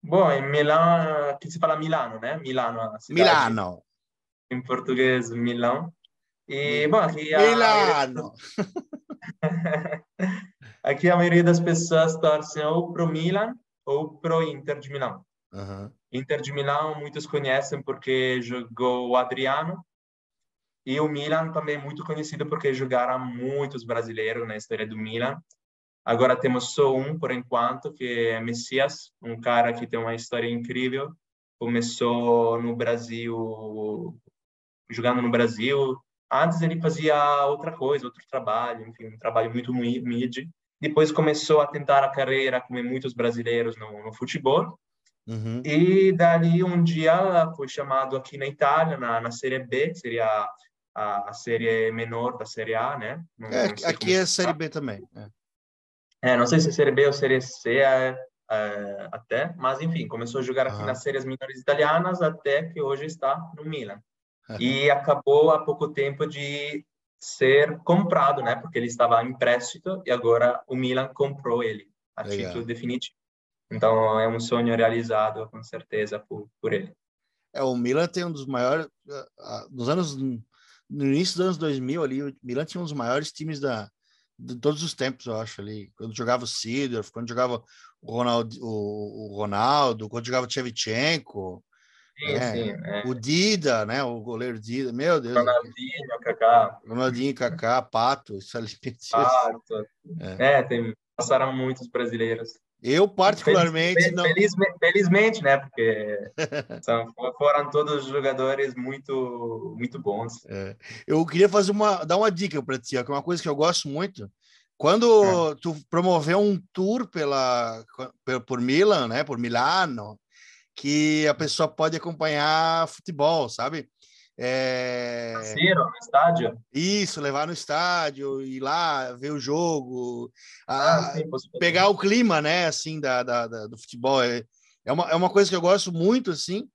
Bom, em Milão, que se fala Milano, né? Milano. Milano. Em português, Milão. E, bom, aqui a Milano. aqui a maioria das pessoas torcem ou pro Milan ou pro Inter de Milão. Uhum. Inter de Milão muitos conhecem porque jogou o Adriano e o Milan também muito conhecido porque jogaram muitos brasileiros na história do Milan. Agora temos só um por enquanto, que é Messias, um cara que tem uma história incrível. Começou no Brasil, jogando no Brasil, Antes ele fazia outra coisa, outro trabalho, enfim, um trabalho muito mid. Depois começou a tentar a carreira, como muitos brasileiros, no, no futebol. Uhum. E dali um dia foi chamado aqui na Itália, na, na Série B, seria a, a série menor da Série A, né? Não, é, não aqui é Série B também. É. é. não sei se é Série B ou Série C é, é, até, mas enfim, começou a jogar aqui uhum. nas séries menores italianas até que hoje está no Milan e acabou há pouco tempo de ser comprado, né? Porque ele estava em empréstimo e agora o Milan comprou ele a Legal. título definitivo. Então é um sonho realizado com certeza por, por ele. É, o Milan tem um dos maiores nos anos no início dos anos 2000 ali, o Milan tinha um dos maiores times da de todos os tempos, eu acho ali, quando jogava o Sidor, quando jogava o Ronaldo, o, o Ronaldo, quando jogava o Shevchenko, Sim, é, sim, é. O Dida, né? O goleiro Dida, meu Deus. Ronaldinho, Kaká. Ronaldinho, Kaká, Pato, isso ali. Pato. É, é tem, passaram muitos brasileiros. Eu, particularmente. Feliz, não... felizmente, felizmente, né? Porque são, foram todos jogadores muito, muito bons. É. Eu queria fazer uma, dar uma dica para ti, que é uma coisa que eu gosto muito. Quando é. tu promoveu um tour pela, por Milan, né? Por Milano, que a pessoa pode acompanhar futebol, sabe? É... no estádio? Isso, levar no estádio, ir lá ver o jogo, ah, a... sim, pegar o clima, né, assim, da, da, da, do futebol. É, é, uma, é uma coisa que eu gosto muito, assim,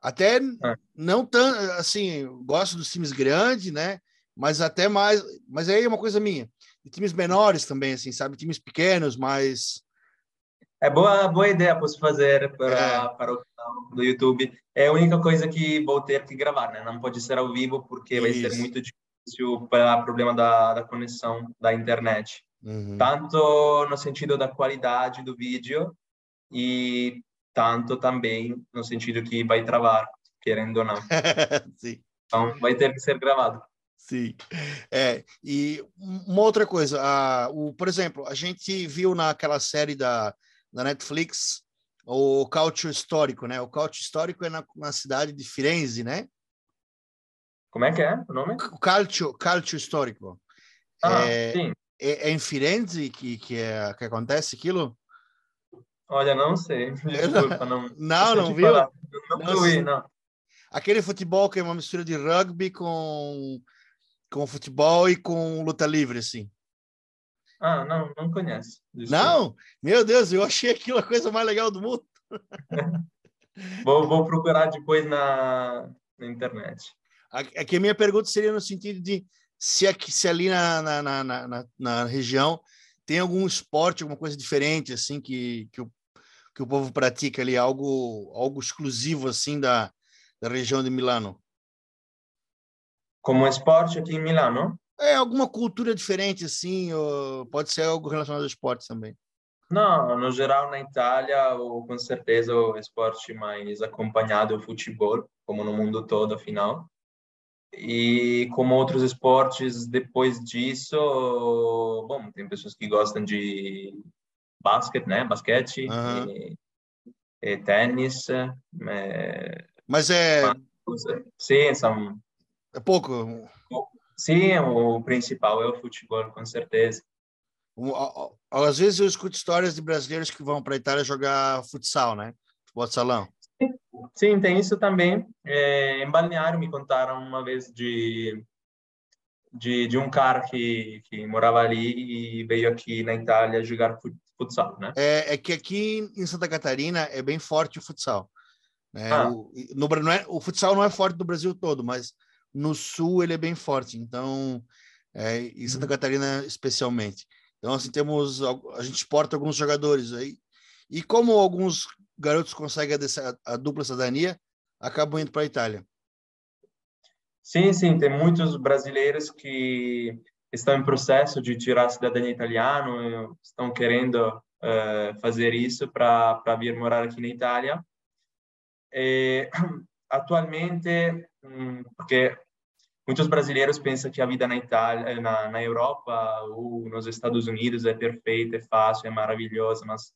até é. não tão, assim, gosto dos times grandes, né, mas até mais, mas aí é uma coisa minha, de times menores também, assim, sabe, times pequenos, mas é boa, boa ideia para fazer para, é. para o do YouTube. É a única coisa que vou ter que gravar, né? Não pode ser ao vivo porque Isso. vai ser muito difícil pelo problema da, da conexão da internet. Uhum. Tanto no sentido da qualidade do vídeo e tanto também no sentido que vai travar, querendo ou não. Então vai ter que ser gravado. Sim. É, e uma outra coisa, a, o, por exemplo, a gente viu naquela série da da Netflix, o Cálcio Histórico, né? O Cálcio Histórico é na, na cidade de Firenze, né? Como é que é o nome? O Calcio, Calcio Histórico. Ah, é, sim. É, é, em Firenze que, que, é, que acontece aquilo? Olha, não sei. Desculpa, não. não, não viu? Falar. Não, não vi, não. Aquele futebol que é uma mistura de rugby com, com futebol e com luta livre, assim. Ah, não, não conhece. Desculpa. Não? Meu Deus, eu achei aquilo a coisa mais legal do mundo. vou, vou procurar depois na, na internet. Aqui a minha pergunta seria no sentido de se, aqui, se ali na, na, na, na, na região tem algum esporte, alguma coisa diferente, assim, que, que, o, que o povo pratica ali, algo, algo exclusivo, assim, da, da região de Milano? Como esporte aqui em Milano? É, alguma cultura diferente, assim, pode ser algo relacionado ao esporte também. Não, no geral na Itália, o, com certeza o esporte mais acompanhado é o futebol, como no mundo todo, afinal. E como outros esportes, depois disso, bom, tem pessoas que gostam de basquete, né? Basquete, uhum. e, e tênis. É... Mas é. Sim, são. É pouco. Sim, o principal é o futebol, com certeza. Às vezes eu escuto histórias de brasileiros que vão para a Itália jogar futsal, né? Futebol de salão. Sim, tem isso também. É, em Balneário me contaram uma vez de, de, de um cara que, que morava ali e veio aqui na Itália jogar futsal, né? É, é que aqui em Santa Catarina é bem forte o futsal. Né? Ah. O, no, não é, o futsal não é forte no Brasil todo, mas no sul ele é bem forte. Então, é, em Santa uhum. Catarina especialmente. Então, assim, temos a gente exporta alguns jogadores aí. E como alguns garotos conseguem a, a dupla cidadania, acabam indo para a Itália. Sim, sim, tem muitos brasileiros que estão em processo de tirar a cidadania italiana, estão querendo uh, fazer isso para vir morar aqui na Itália. E, atualmente, porque muitos brasileiros pensam que a vida na Itália, na, na Europa ou nos Estados Unidos é perfeita, é fácil, é maravilhosa, mas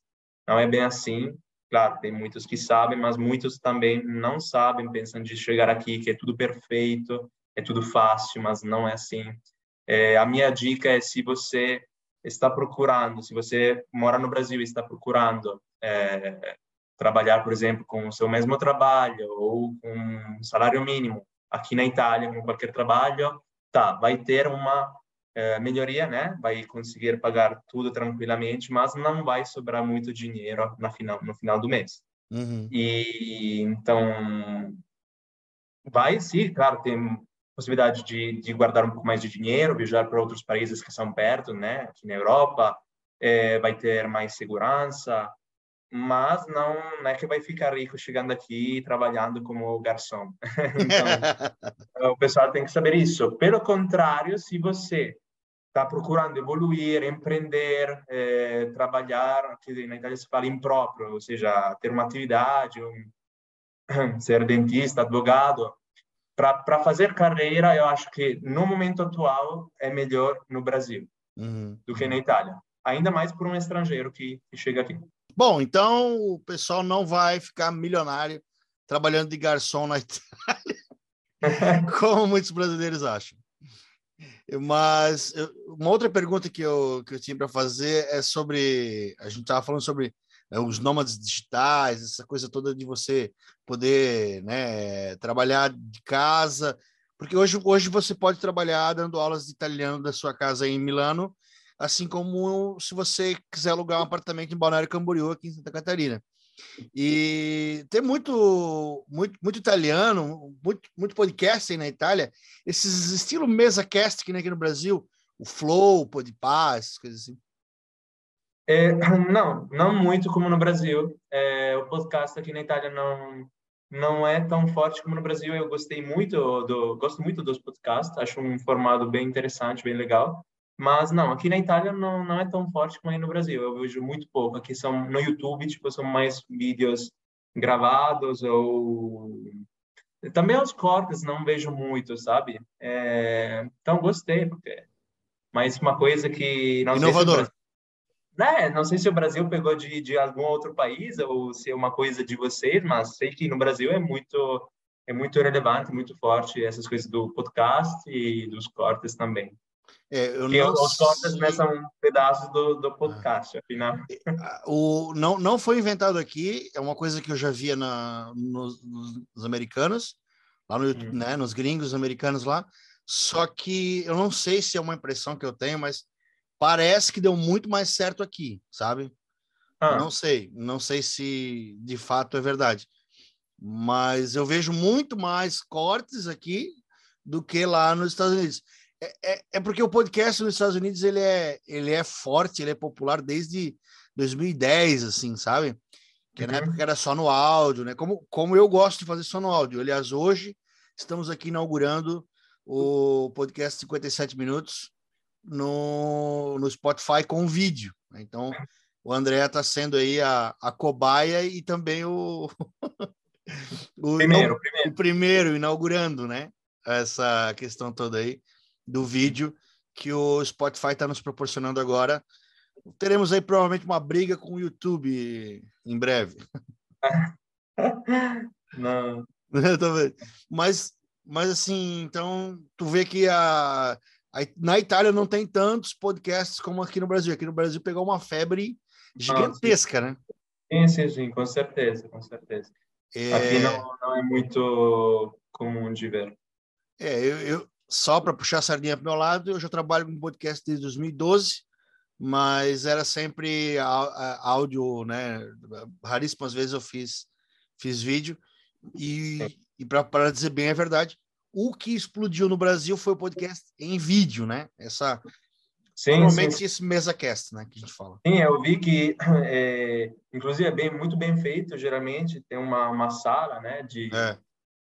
não é bem assim. Claro, tem muitos que sabem, mas muitos também não sabem, pensam de chegar aqui que é tudo perfeito, é tudo fácil, mas não é assim. É, a minha dica é se você está procurando, se você mora no Brasil e está procurando é, trabalhar, por exemplo, com o seu mesmo trabalho ou com um salário mínimo aqui na Itália, com qualquer trabalho, tá, vai ter uma é, melhoria, né? Vai conseguir pagar tudo tranquilamente, mas não vai sobrar muito dinheiro na final, no final do mês. Uhum. E então vai sim, claro, tem possibilidade de, de guardar um pouco mais de dinheiro, viajar para outros países que são perto, né? Aqui na Europa, é, vai ter mais segurança, mas não, não, é que vai ficar rico chegando aqui trabalhando como garçom. então, o pessoal tem que saber isso. Pelo contrário, se você está procurando evoluir, empreender, é, trabalhar, que na Itália se fala impróprio, ou seja, ter uma atividade, um, ser dentista, advogado. Para fazer carreira, eu acho que no momento atual é melhor no Brasil uhum. do que na Itália. Ainda mais por um estrangeiro que, que chega aqui. Bom, então o pessoal não vai ficar milionário trabalhando de garçom na Itália, como muitos brasileiros acham. Mas uma outra pergunta que eu, que eu tinha para fazer é sobre. A gente estava falando sobre né, os nômades digitais, essa coisa toda de você poder né, trabalhar de casa. Porque hoje, hoje você pode trabalhar dando aulas de italiano da sua casa em Milano, assim como se você quiser alugar um apartamento em Balneário Camboriú, aqui em Santa Catarina. E tem muito, muito, muito italiano, muito, muito podcast aí na Itália, esses estilo mesa cast que nem aqui no Brasil, o Flow, o Podpah, essas coisas assim. É, não, não muito como no Brasil. É, o podcast aqui na Itália não não é tão forte como no Brasil. Eu gostei muito do gosto muito dos podcasts. Acho um formato bem interessante, bem legal. Mas não, aqui na Itália não, não é tão forte como aí no Brasil. Eu vejo muito pouco. Aqui são no YouTube, tipo, são mais vídeos gravados ou também os cortes não vejo muito, sabe? É... Então gostei porque mas uma coisa que não inovador. Sei se Brasil... né? Não sei se o Brasil pegou de, de algum outro país ou se é uma coisa de vocês, mas sei que no Brasil é muito é muito relevante, muito forte essas coisas do podcast e dos cortes também. É, eu não os cortes né, são pedaços do, do podcast, afinal. O, não, não foi inventado aqui, é uma coisa que eu já via na, nos, nos americanos, lá no YouTube, hum. né, nos gringos americanos lá, só que eu não sei se é uma impressão que eu tenho, mas parece que deu muito mais certo aqui, sabe? Ah. Não sei, não sei se de fato é verdade, mas eu vejo muito mais cortes aqui do que lá nos Estados Unidos. É, é, é, porque o podcast nos Estados Unidos ele é, ele é forte, ele é popular desde 2010, assim, sabe? Que uhum. na época era só no áudio, né? Como, como eu gosto de fazer só no áudio. Aliás, hoje estamos aqui inaugurando o podcast 57 Minutos no, no Spotify com vídeo. Né? Então, o André está sendo aí a, a cobaia e também o, o, primeiro, primeiro. o primeiro inaugurando, né? Essa questão toda aí do vídeo que o Spotify está nos proporcionando agora. Teremos aí provavelmente uma briga com o YouTube em breve. Não. mas, mas assim, então tu vê que a, a, na Itália não tem tantos podcasts como aqui no Brasil. Aqui no Brasil pegou uma febre gigantesca, né? Sim, sim, sim, com certeza, com certeza. É... Aqui não, não é muito comum de ver. É, eu, eu só para puxar a sardinha para meu lado, eu já trabalho com podcast desde 2012, mas era sempre áudio, né? Raríssimas vezes eu fiz, fiz vídeo. E, e para dizer bem a verdade, o que explodiu no Brasil foi o podcast em vídeo, né? Essa Sim, Normalmente sim. esse mesa cast, né, que a gente fala. Sim, eu vi que, é, inclusive, é bem, muito bem feito, geralmente tem uma, uma sala, né, de é.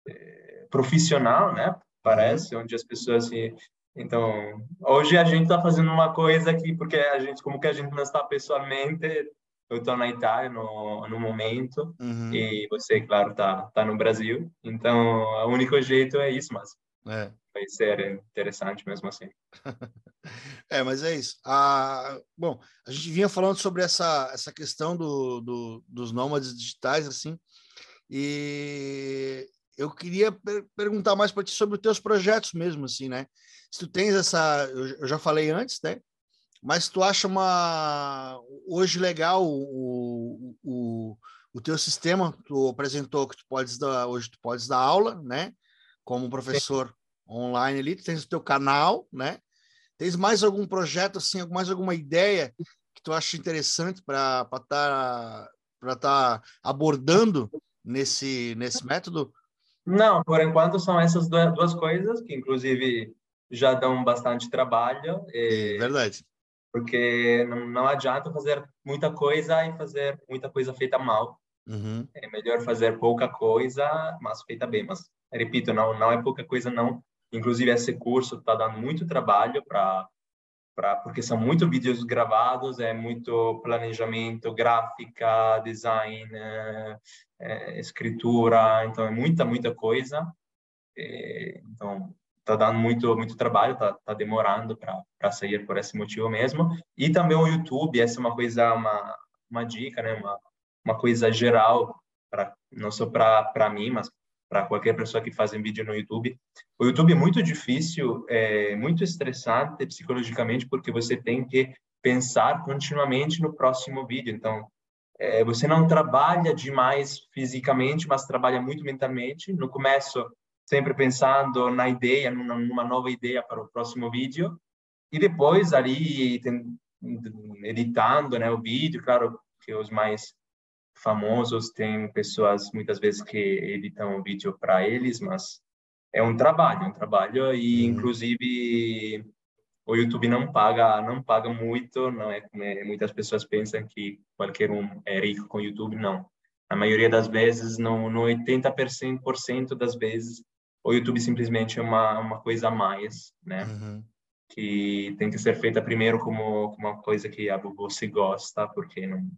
É, profissional, né, parece, uhum. onde as pessoas se... Então, hoje a gente está fazendo uma coisa aqui, porque a gente, como que a gente não está pessoalmente, eu estou na Itália no, no momento, uhum. e você, claro, está tá no Brasil, então, o único jeito é isso, mas é. vai ser interessante mesmo assim. É, mas é isso. Ah, bom, a gente vinha falando sobre essa, essa questão do, do dos nômades digitais, assim, e eu queria per perguntar mais para ti sobre os teus projetos mesmo, assim, né? Se tu tens essa, eu, eu já falei antes, né? Mas tu acha uma hoje legal o, o, o teu sistema, tu apresentou que tu podes dar, hoje tu podes dar aula, né? Como professor Sim. online ali, tu tens o teu canal, né? Tens mais algum projeto, assim, mais alguma ideia que tu acha interessante para estar tá, para tá abordando nesse, nesse método? Não, por enquanto são essas duas coisas que, inclusive, já dão bastante trabalho. E, é verdade. Porque não, não adianta fazer muita coisa e fazer muita coisa feita mal. Uhum. É melhor fazer pouca coisa, mas feita bem. Mas, repito, não, não é pouca coisa, não. Inclusive, esse curso está dando muito trabalho para Pra, porque são muito vídeos gravados, é muito planejamento, gráfica, design, é, é, escritura, então é muita, muita coisa. É, então, está dando muito, muito trabalho, está tá demorando para sair por esse motivo mesmo. E também o YouTube, essa é uma coisa, uma, uma dica, né? uma, uma coisa geral, pra, não só para mim, mas para qualquer pessoa que faz vídeo no YouTube. O YouTube é muito difícil, é muito estressante psicologicamente, porque você tem que pensar continuamente no próximo vídeo. Então, é, você não trabalha demais fisicamente, mas trabalha muito mentalmente. No começo, sempre pensando na ideia, numa, nova ideia para o próximo vídeo. E depois, ali, editando né, o vídeo, claro que os mais famosos, tem pessoas muitas vezes que editam vídeo para eles, mas é um trabalho, um trabalho e uhum. inclusive o YouTube não paga, não paga muito, não é como muitas pessoas pensam que qualquer um é rico com o YouTube, não. A maioria das vezes, no, no 80% das vezes, o YouTube simplesmente é uma, uma coisa a mais, né? Uhum. Que tem que ser feita primeiro como, como uma coisa que você gosta, porque não,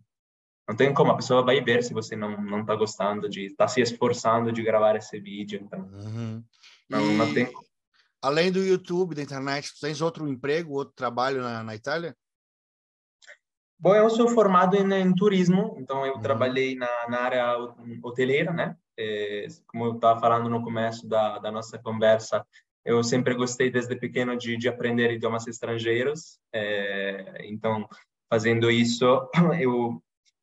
não tem como, a pessoa vai ver se você não não está gostando de, está se esforçando de gravar esse vídeo, então uhum. não, e, não tem. Além do YouTube, da internet, tens outro emprego, outro trabalho na, na Itália? Bom, eu sou formado em, em turismo, então eu uhum. trabalhei na, na área hoteleira, né? É, como eu estava falando no começo da, da nossa conversa, eu sempre gostei desde pequeno de, de aprender idiomas estrangeiros, é, então fazendo isso eu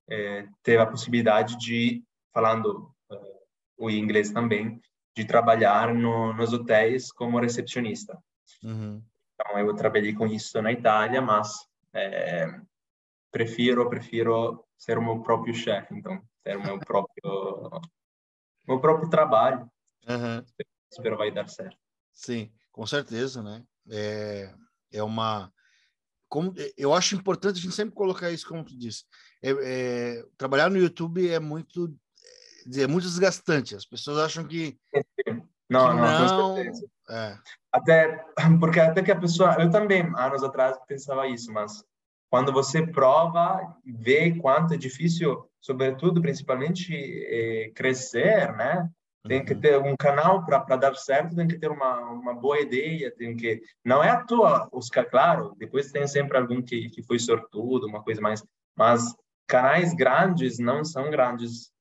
é, teve a possibilidade de, falando uh, o inglês também, de trabalhar no, nos hotéis como recepcionista. Uhum. Então, eu trabalhei com isso na Itália, mas é, prefiro prefiro ser o meu próprio chefe, então, ter o meu próprio meu próprio trabalho. Uhum. Espero vai dar certo. Sim, com certeza, né? É, é uma como eu acho importante a gente sempre colocar isso como tu disse. É, é, trabalhar no YouTube é muito é muito desgastante. As pessoas acham que não, que não, não é. até porque até que a pessoa, eu também anos atrás pensava isso, mas quando você prova, vê quanto é difícil, sobretudo, principalmente, é, crescer, né? Tem que uhum. ter um canal para dar certo, tem que ter uma, uma boa ideia, tem que não é à toa os claro, depois tem sempre algum que, que foi sortudo, uma coisa mais, mas canais grandes não são grandes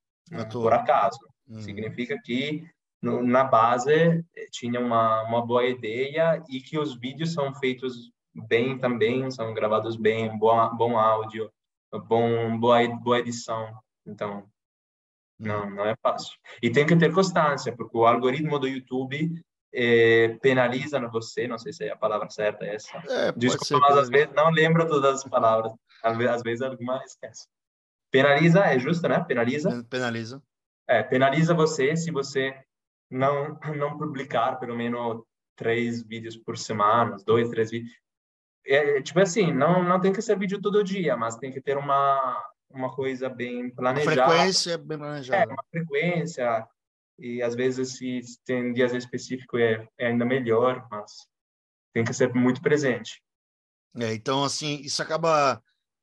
por acaso. Uhum. Significa que no, na base eh, tinha uma uma boa ideia e que os vídeos são feitos bem também, são gravados bem, bom, bom áudio, bom, boa, boa edição. Então, não, não é fácil. E tem que ter constância, porque o algoritmo do YouTube é, penaliza você, não sei se é a palavra certa essa. É, Desculpa, mas às vezes não lembro todas as palavras. Às vezes, às vezes alguma esquece. Penaliza, é justo, né? Penaliza. Penaliza. É, penaliza você se você não não publicar pelo menos três vídeos por semana, dois, três vídeos é, tipo assim, não, não tem que ser vídeo todo dia, mas tem que ter uma, uma coisa bem planejada. Uma frequência bem planejada. É, uma frequência. E às vezes, se tem dias específicos, é, é ainda melhor, mas tem que ser muito presente. É, então, assim, isso acaba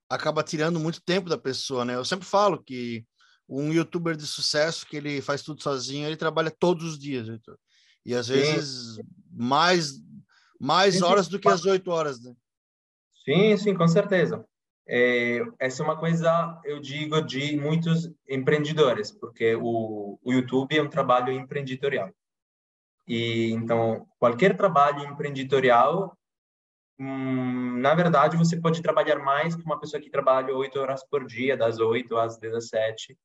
acaba tirando muito tempo da pessoa, né? Eu sempre falo que um youtuber de sucesso que ele faz tudo sozinho, ele trabalha todos os dias, Victor. E às vezes Sim. mais mais horas do que as oito horas, né? Sim, sim, com certeza. É, essa é uma coisa, eu digo, de muitos empreendedores, porque o, o YouTube é um trabalho empreendedorial. E então, qualquer trabalho empreendedorial, hum, na verdade, você pode trabalhar mais que uma pessoa que trabalha oito horas por dia, das oito às 17,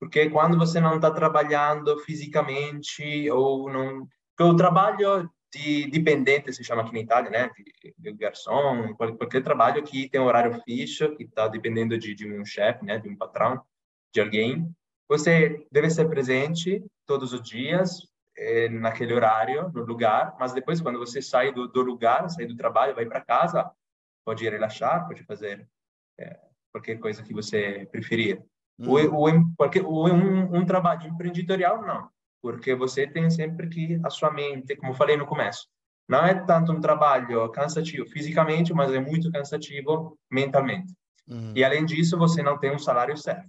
porque quando você não está trabalhando fisicamente ou não, porque o trabalho de dependente, se chama aqui na Itália, né? De, de garçom, qualquer trabalho que tem um horário fixo, que está dependendo de, de um chefe, né? De um patrão, de alguém. Você deve ser presente todos os dias, é, naquele horário, no lugar, mas depois, quando você sai do, do lugar, sai do trabalho, vai para casa, pode relaxar, pode fazer é, qualquer coisa que você preferir. Hum. Ou, ou, porque, ou um, um trabalho empreendedorial, não porque você tem sempre que a sua mente, como falei no começo, não é tanto um trabalho cansativo fisicamente, mas é muito cansativo mentalmente. Uhum. E além disso, você não tem um salário certo,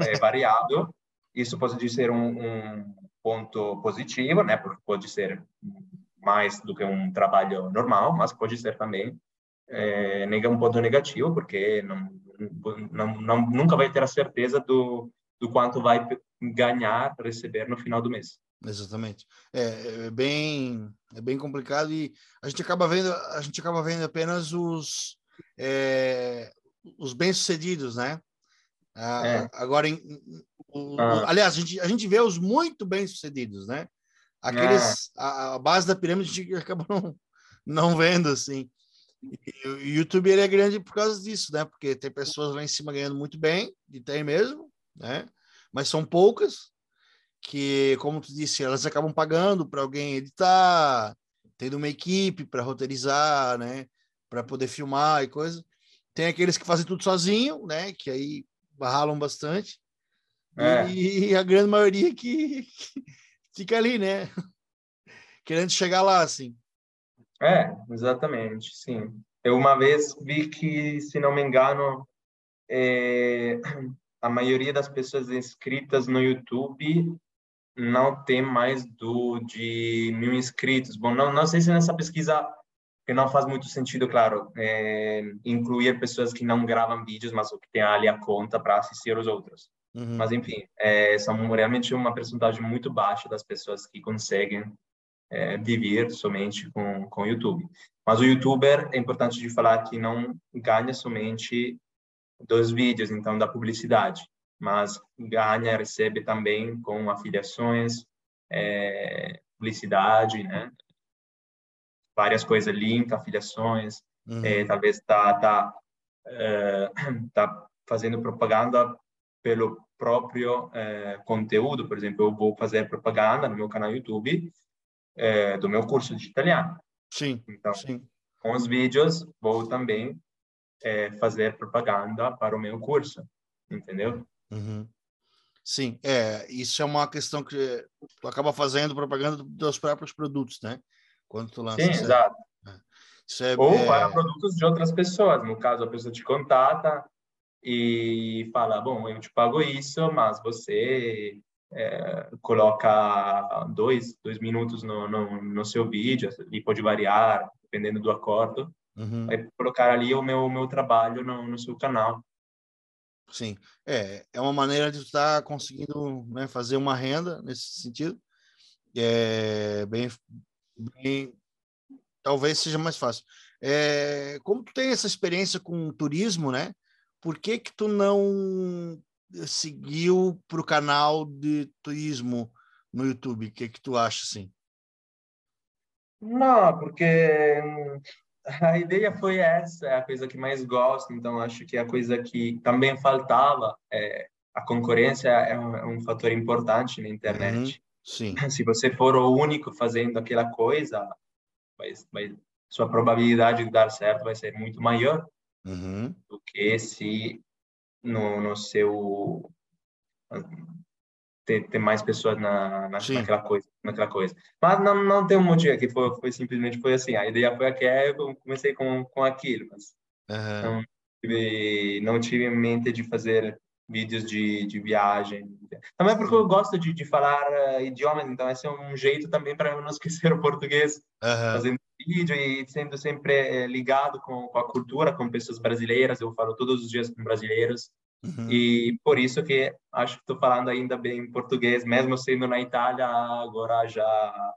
é variado. Isso pode ser um, um ponto positivo, né? Porque pode ser mais do que um trabalho normal, mas pode ser também é, um ponto negativo, porque não, não, não, nunca vai ter a certeza do, do quanto vai ganhar, receber no final do mês. Exatamente. É, é, bem é bem complicado e a gente acaba vendo a gente acaba vendo apenas os é, os bem sucedidos, né? Ah, é. Agora, em, ah. aliás, a gente, a gente vê os muito bem sucedidos, né? Aqueles ah. a, a, base da pirâmide a gente acaba não, não vendo assim. E o YouTube ele é grande por causa disso, né? Porque tem pessoas lá em cima ganhando muito bem, e tem mesmo, né? mas são poucas que, como tu disse, elas acabam pagando para alguém editar, tendo uma equipe para roteirizar, né, para poder filmar e coisa. Tem aqueles que fazem tudo sozinho, né, que aí ralam bastante. É. E a grande maioria que, que fica ali, né, querendo chegar lá, assim. É, exatamente, sim. Eu uma vez vi que, se não me engano, é, a maioria das pessoas inscritas no YouTube não tem mais do de mil inscritos. Bom, não, não sei se nessa pesquisa que não faz muito sentido, claro, é, incluir pessoas que não gravam vídeos, mas que têm ali a conta para assistir os outros. Uhum. Mas enfim, é, são realmente uma percentagem muito baixa das pessoas que conseguem é, viver somente com com o YouTube. Mas o YouTuber é importante de falar que não ganha somente dos vídeos, então da publicidade, mas ganha, recebe também com afiliações, é, publicidade, né? Várias coisas, link, afiliações, uhum. é, talvez tá tá é, tá fazendo propaganda pelo próprio é, conteúdo, por exemplo, eu vou fazer propaganda no meu canal YouTube é, do meu curso de italiano. Sim. Então, sim. com os vídeos, vou também é, fazer propaganda para o meu curso, entendeu? Uhum. Sim, é, isso é uma questão que tu acaba fazendo propaganda dos próprios produtos, né? Quando tu lança. Sim, exato. É. É, Ou é... para produtos de outras pessoas. No caso, a pessoa te contata e fala, bom, eu te pago isso, mas você é, coloca dois, dois minutos no, no, no, seu vídeo, e pode variar, dependendo do acordo. Uhum. Vai colocar ali o meu, meu trabalho no, no seu canal. Sim, é, é uma maneira de estar tá conseguindo né, fazer uma renda nesse sentido. É bem, bem, talvez seja mais fácil. É, como tu tem essa experiência com turismo, né? Por que que tu não seguiu para o canal de turismo no YouTube? O que que tu acha assim? Não, porque a ideia foi essa, é a coisa que mais gosto, então acho que a coisa que também faltava, é, a concorrência é um, é um, fator importante na internet. Uhum, sim. Se você for o único fazendo aquela coisa, vai, vai, sua probabilidade de dar certo vai ser muito maior uhum. do que se no, no seu ter, ter mais pessoas na, na naquela coisa, naquela coisa. Mas não, não tem um motivo que foi, foi simplesmente foi assim. A ideia foi aquela, eu comecei com, com aquilo, mas uhum. não, tive, não tive em mente de fazer vídeos de, de viagem. Também porque eu gosto de, de falar uh, idiomas, então esse é um jeito também para eu não esquecer o português, uhum. fazendo vídeo e sendo sempre eh, ligado com, com a cultura, com pessoas brasileiras. Eu falo todos os dias com brasileiros. Uhum. E por isso que acho que estou falando ainda bem português, mesmo sendo na Itália agora já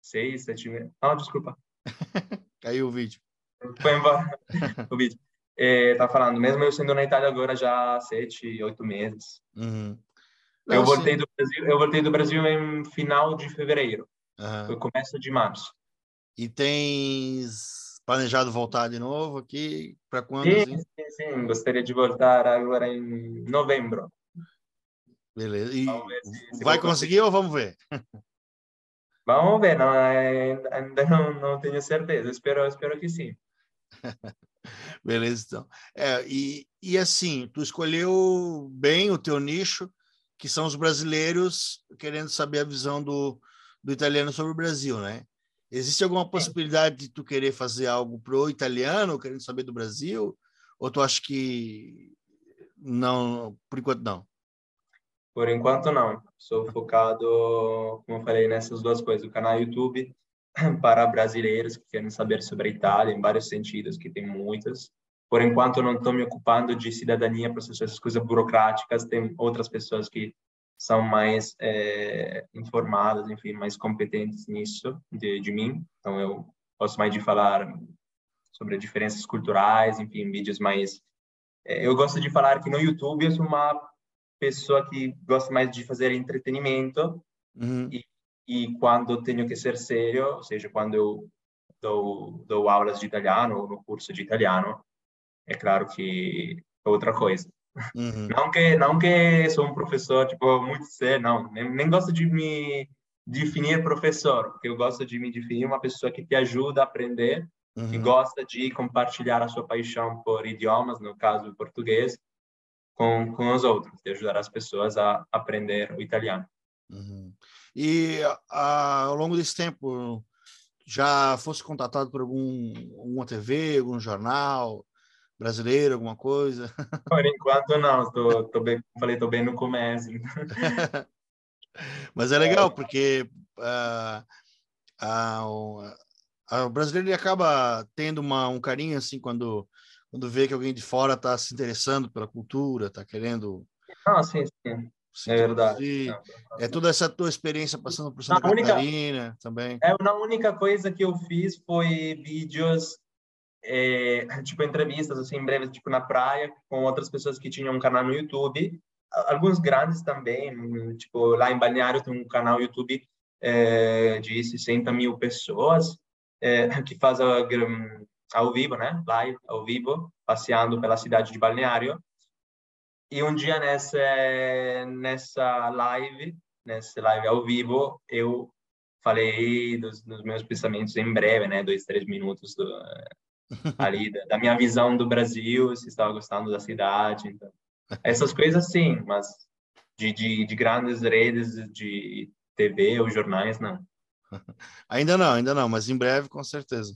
seis, sete meses. Não, desculpa. Caiu o vídeo. Foi embora o vídeo. É, tá falando, mesmo eu sendo na Itália agora já sete, oito meses. Uhum. Não, eu voltei sim. do Brasil, eu voltei do Brasil em final de fevereiro. Uhum. Começo de março. E tens planejado voltar de novo aqui? Para quando? Sim, assim? sim, sim, gostaria de voltar agora em novembro. Beleza. E se, se vai conseguir ou vamos ver? Vamos ver, não, ainda não, não tenho certeza. Espero, espero que sim. Beleza, então. É, e, e assim, tu escolheu bem o teu nicho, que são os brasileiros querendo saber a visão do, do italiano sobre o Brasil, né? Existe alguma possibilidade de tu querer fazer algo pro italiano, querendo saber do Brasil? Ou tu acha que não, por enquanto não? Por enquanto não. Sou focado, como eu falei, nessas duas coisas. O canal YouTube para brasileiros que querem saber sobre a Itália, em vários sentidos, que tem muitas. Por enquanto, não estou me ocupando de cidadania, essas coisas burocráticas. Tem outras pessoas que são mais é, informadas, enfim, mais competentes nisso de, de mim. Então, eu gosto mais de falar sobre diferenças culturais, enfim, vídeos mais... É, eu gosto de falar que no YouTube eu sou uma pessoa que gosta mais de fazer entretenimento uhum. e, e quando tenho que ser sério, ou seja, quando eu dou, dou aulas de italiano ou no curso de italiano, é claro que é outra coisa. Uhum. Não que não que sou um professor tipo muito sério, não. Nem, nem gosto de me definir professor, porque eu gosto de me definir uma pessoa que te ajuda a aprender uhum. e gosta de compartilhar a sua paixão por idiomas, no caso o português, com, com os outros, de ajudar as pessoas a aprender o italiano. Uhum. E a, ao longo desse tempo, já fosse contatado por algum, alguma TV, algum jornal, brasileiro, alguma coisa? Por enquanto não, tô, tô bem, falei, tô bem no começo. Mas é legal, porque uh, uh, uh, o brasileiro ele acaba tendo uma, um carinho assim quando, quando vê que alguém de fora está se interessando pela cultura, está querendo. Ah, sim, sim. É verdade. É toda essa tua experiência passando por Santa Catarina única, também. É, a única coisa que eu fiz foi vídeos é, tipo entrevistas assim breves tipo na praia com outras pessoas que tinham um canal no YouTube. Alguns grandes também tipo lá em Balneário tem um canal YouTube é, de 60 mil pessoas é, que faz a, ao vivo né? Live ao vivo passeando pela cidade de Balneário. E um dia nessa nessa live nessa live ao vivo eu falei dos, dos meus pensamentos em breve né? Dois três minutos do, ali da, da, minha visão do Brasil, se estava gostando da cidade, então essas coisas sim, mas de, de, de grandes redes de TV ou jornais não. Ainda não, ainda não, mas em breve com certeza.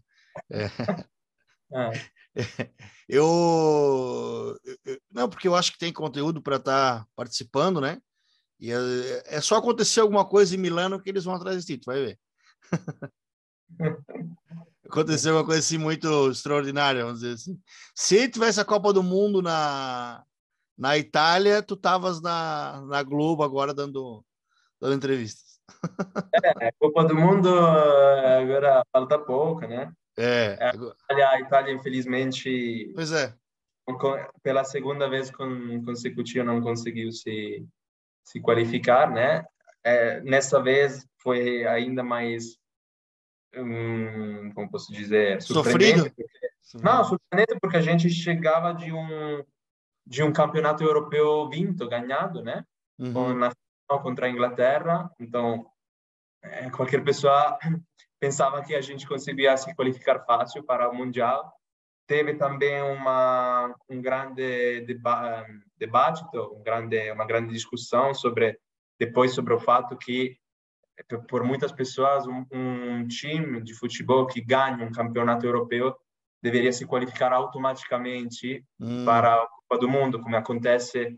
É. É. Eu, eu, não, porque eu acho que tem conteúdo para estar tá participando, né? E é, é, só acontecer alguma coisa em Milano que eles vão atrás de ti, tu vai ver. Aconteceu uma coisa assim muito extraordinária, vamos dizer assim. Se tivesse a Copa do Mundo na, na Itália, tu estavas na, na Globo agora dando, dando entrevistas. É, a Copa do Mundo agora falta pouco, né? É. A Itália, a Itália infelizmente. Pois é. Pela segunda vez consecutiva não conseguiu se, se qualificar, né? É, nessa vez foi ainda mais, hum, como posso dizer, sofrido. Porque, não, surpreendente porque a gente chegava de um de um campeonato europeu vinto, ganhado, né? Uhum. Na final contra a Inglaterra. Então, é, qualquer pessoa pensava que a gente conseguia se qualificar fácil para o mundial. Teve também uma um grande deba debate, um grande uma grande discussão sobre depois sobre o fato que por muitas pessoas um, um time de futebol que ganha um campeonato europeu deveria se qualificar automaticamente hum. para a Copa do Mundo, como acontece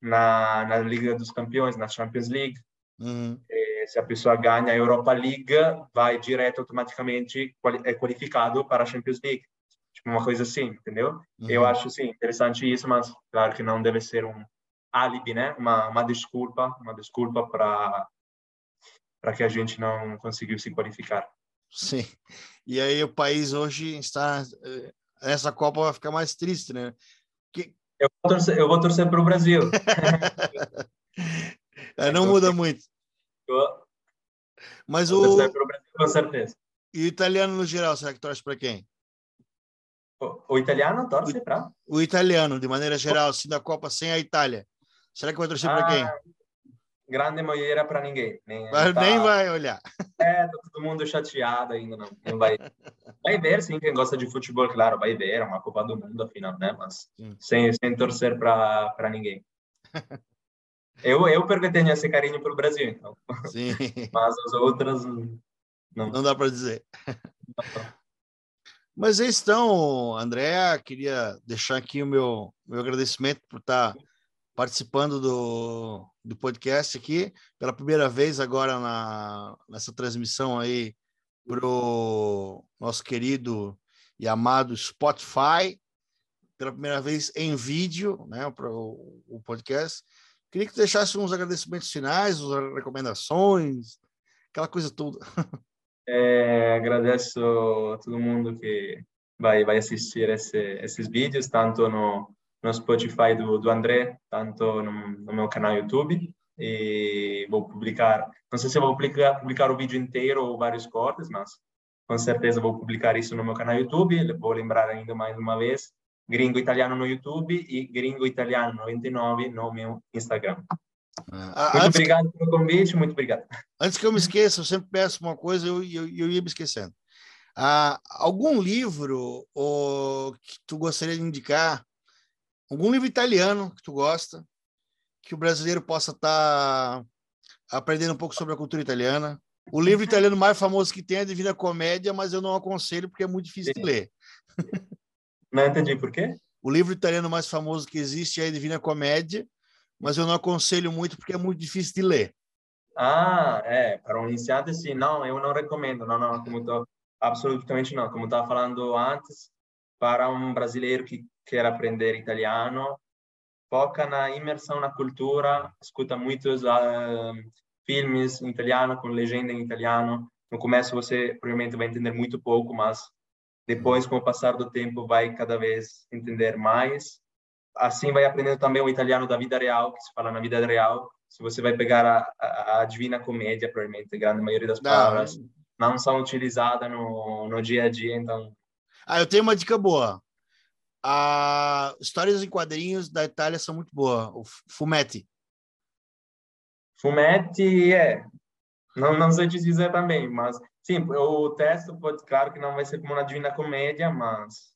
na, na Liga dos Campeões, na Champions League. Hum se a pessoa ganha a Europa League, vai direto automaticamente é qualificado para a Champions League. Tipo, uma coisa assim, entendeu? Eu acho, sim, interessante isso, mas claro que não deve ser um álibi, né? Uma, uma desculpa, uma desculpa para para que a gente não conseguiu se qualificar. Sim. E aí o país hoje está eh, essa Copa vai ficar mais triste, né? Que... Eu vou torcer, eu vou torcer para o Brasil. é, não muda muito. Mas o. Com certeza. E o italiano no geral, será que torce para quem? O, o, italiano torce para? O italiano, de maneira geral, assim, da Copa sem a Itália. Será que vai torcer ah, para quem? Grande moeira para ninguém. Nem, Mas tá... nem vai olhar. É, tá todo mundo chateado ainda, não, não vai. Vai ver, sim, quem gosta de futebol, claro, vai ver, é uma Copa do Mundo, afinal, né? Mas sem, sem torcer para ninguém. Eu, eu porque tenho esse carinho pelo Brasil, então. Sim. Mas as outras não. Não dá para dizer. Mas é então, André, queria deixar aqui o meu, meu agradecimento por estar participando do, do podcast aqui pela primeira vez agora na, nessa transmissão aí para o nosso querido e amado Spotify, pela primeira vez em vídeo, né, para o, podcast. Queria que deixasse uns agradecimentos finais, as recomendações, aquela coisa toda. É, agradeço a todo mundo que vai vai assistir esse, esses vídeos, tanto no, no Spotify do, do André, tanto no, no meu canal YouTube. E vou publicar, não sei se vou publicar, publicar o vídeo inteiro ou vários cortes, mas com certeza vou publicar isso no meu canal YouTube. Vou lembrar ainda mais uma vez Gringo Italiano no YouTube e Gringo Italiano 99 no meu Instagram. Ah, muito obrigado que... pelo convite, muito obrigado. Antes que eu me esqueça, eu sempre peço uma coisa e eu, eu, eu, ia me esquecendo. Ah, algum livro ou, que tu gostaria de indicar? Algum livro italiano que tu gosta, que o brasileiro possa estar tá aprendendo um pouco sobre a cultura italiana? O livro italiano mais famoso que tem é Divina Comédia, mas eu não aconselho porque é muito difícil Sim. de ler. Não entendi por quê? O livro italiano mais famoso que existe é a Divina Comédia, mas eu não aconselho muito porque é muito difícil de ler. Ah, é, para um iniciante sim, não, eu não recomendo, não, não, como tô, absolutamente não, como estava falando antes, para um brasileiro que quer aprender italiano, foca na imersão na cultura, escuta muitos uh, filmes em italiano com legenda em italiano. No começo você provavelmente vai entender muito pouco, mas depois, com o passar do tempo, vai cada vez entender mais. Assim, vai aprendendo também o italiano da vida real, que se fala na vida real. Se você vai pegar a, a, a Divina Comédia, provavelmente, a grande maioria das palavras não, não são utilizadas no, no dia a dia, então... Ah, eu tenho uma dica boa. A histórias em quadrinhos da Itália são muito boas. O Fumetti. Fumetti, é. Não, não sei te dizer também, mas Sim, o texto, pode, claro que não vai ser como na Divina Comédia, mas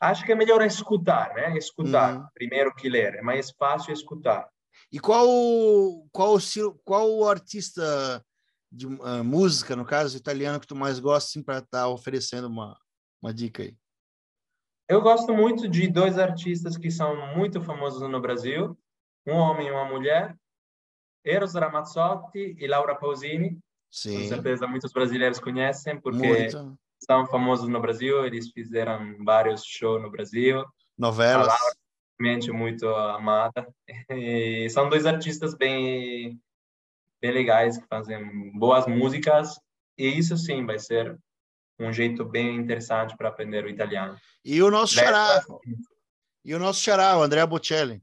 acho que é melhor escutar, né? Escutar uhum. primeiro que ler. É mais fácil escutar. E qual qual qual o artista de uh, música, no caso italiano, que tu mais gosta assim, para estar tá oferecendo uma, uma dica aí? Eu gosto muito de dois artistas que são muito famosos no Brasil, um homem e uma mulher, Eros Ramazzotti e Laura Pausini. Sim. Com certeza muitos brasileiros conhecem, porque Muito. são famosos no Brasil, eles fizeram vários shows no Brasil. Novelas. Realmente muito amada. E são dois artistas bem, bem legais, que fazem boas músicas. E isso sim vai ser um jeito bem interessante para aprender o italiano. E o nosso xará. E o nosso xará, o Andrea Bocelli.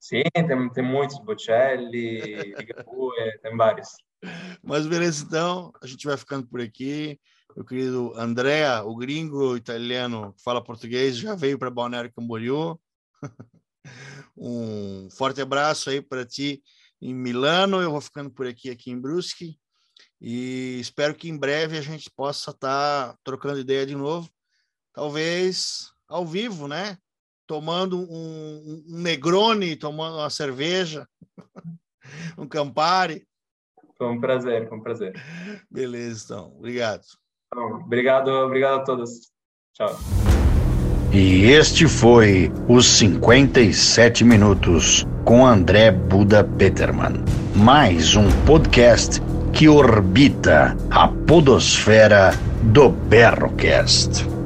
Sim, tem, tem muitos, Bocelli, Ligabue, tem vários. Mas beleza, então, a gente vai ficando por aqui. Meu querido Andrea, o gringo italiano que fala português, já veio para Balneário Camboriú. um forte abraço aí para ti em Milano. Eu vou ficando por aqui, aqui em Brusque. E espero que em breve a gente possa estar tá trocando ideia de novo. Talvez ao vivo, né? Tomando um, um Negroni, tomando uma cerveja, um Campari. Foi um prazer, foi um prazer. Beleza, então. Obrigado. Então, obrigado, obrigado a todos. Tchau. E este foi os 57 minutos com André Buda Peterman. Mais um podcast que orbita a podosfera do Berrocast.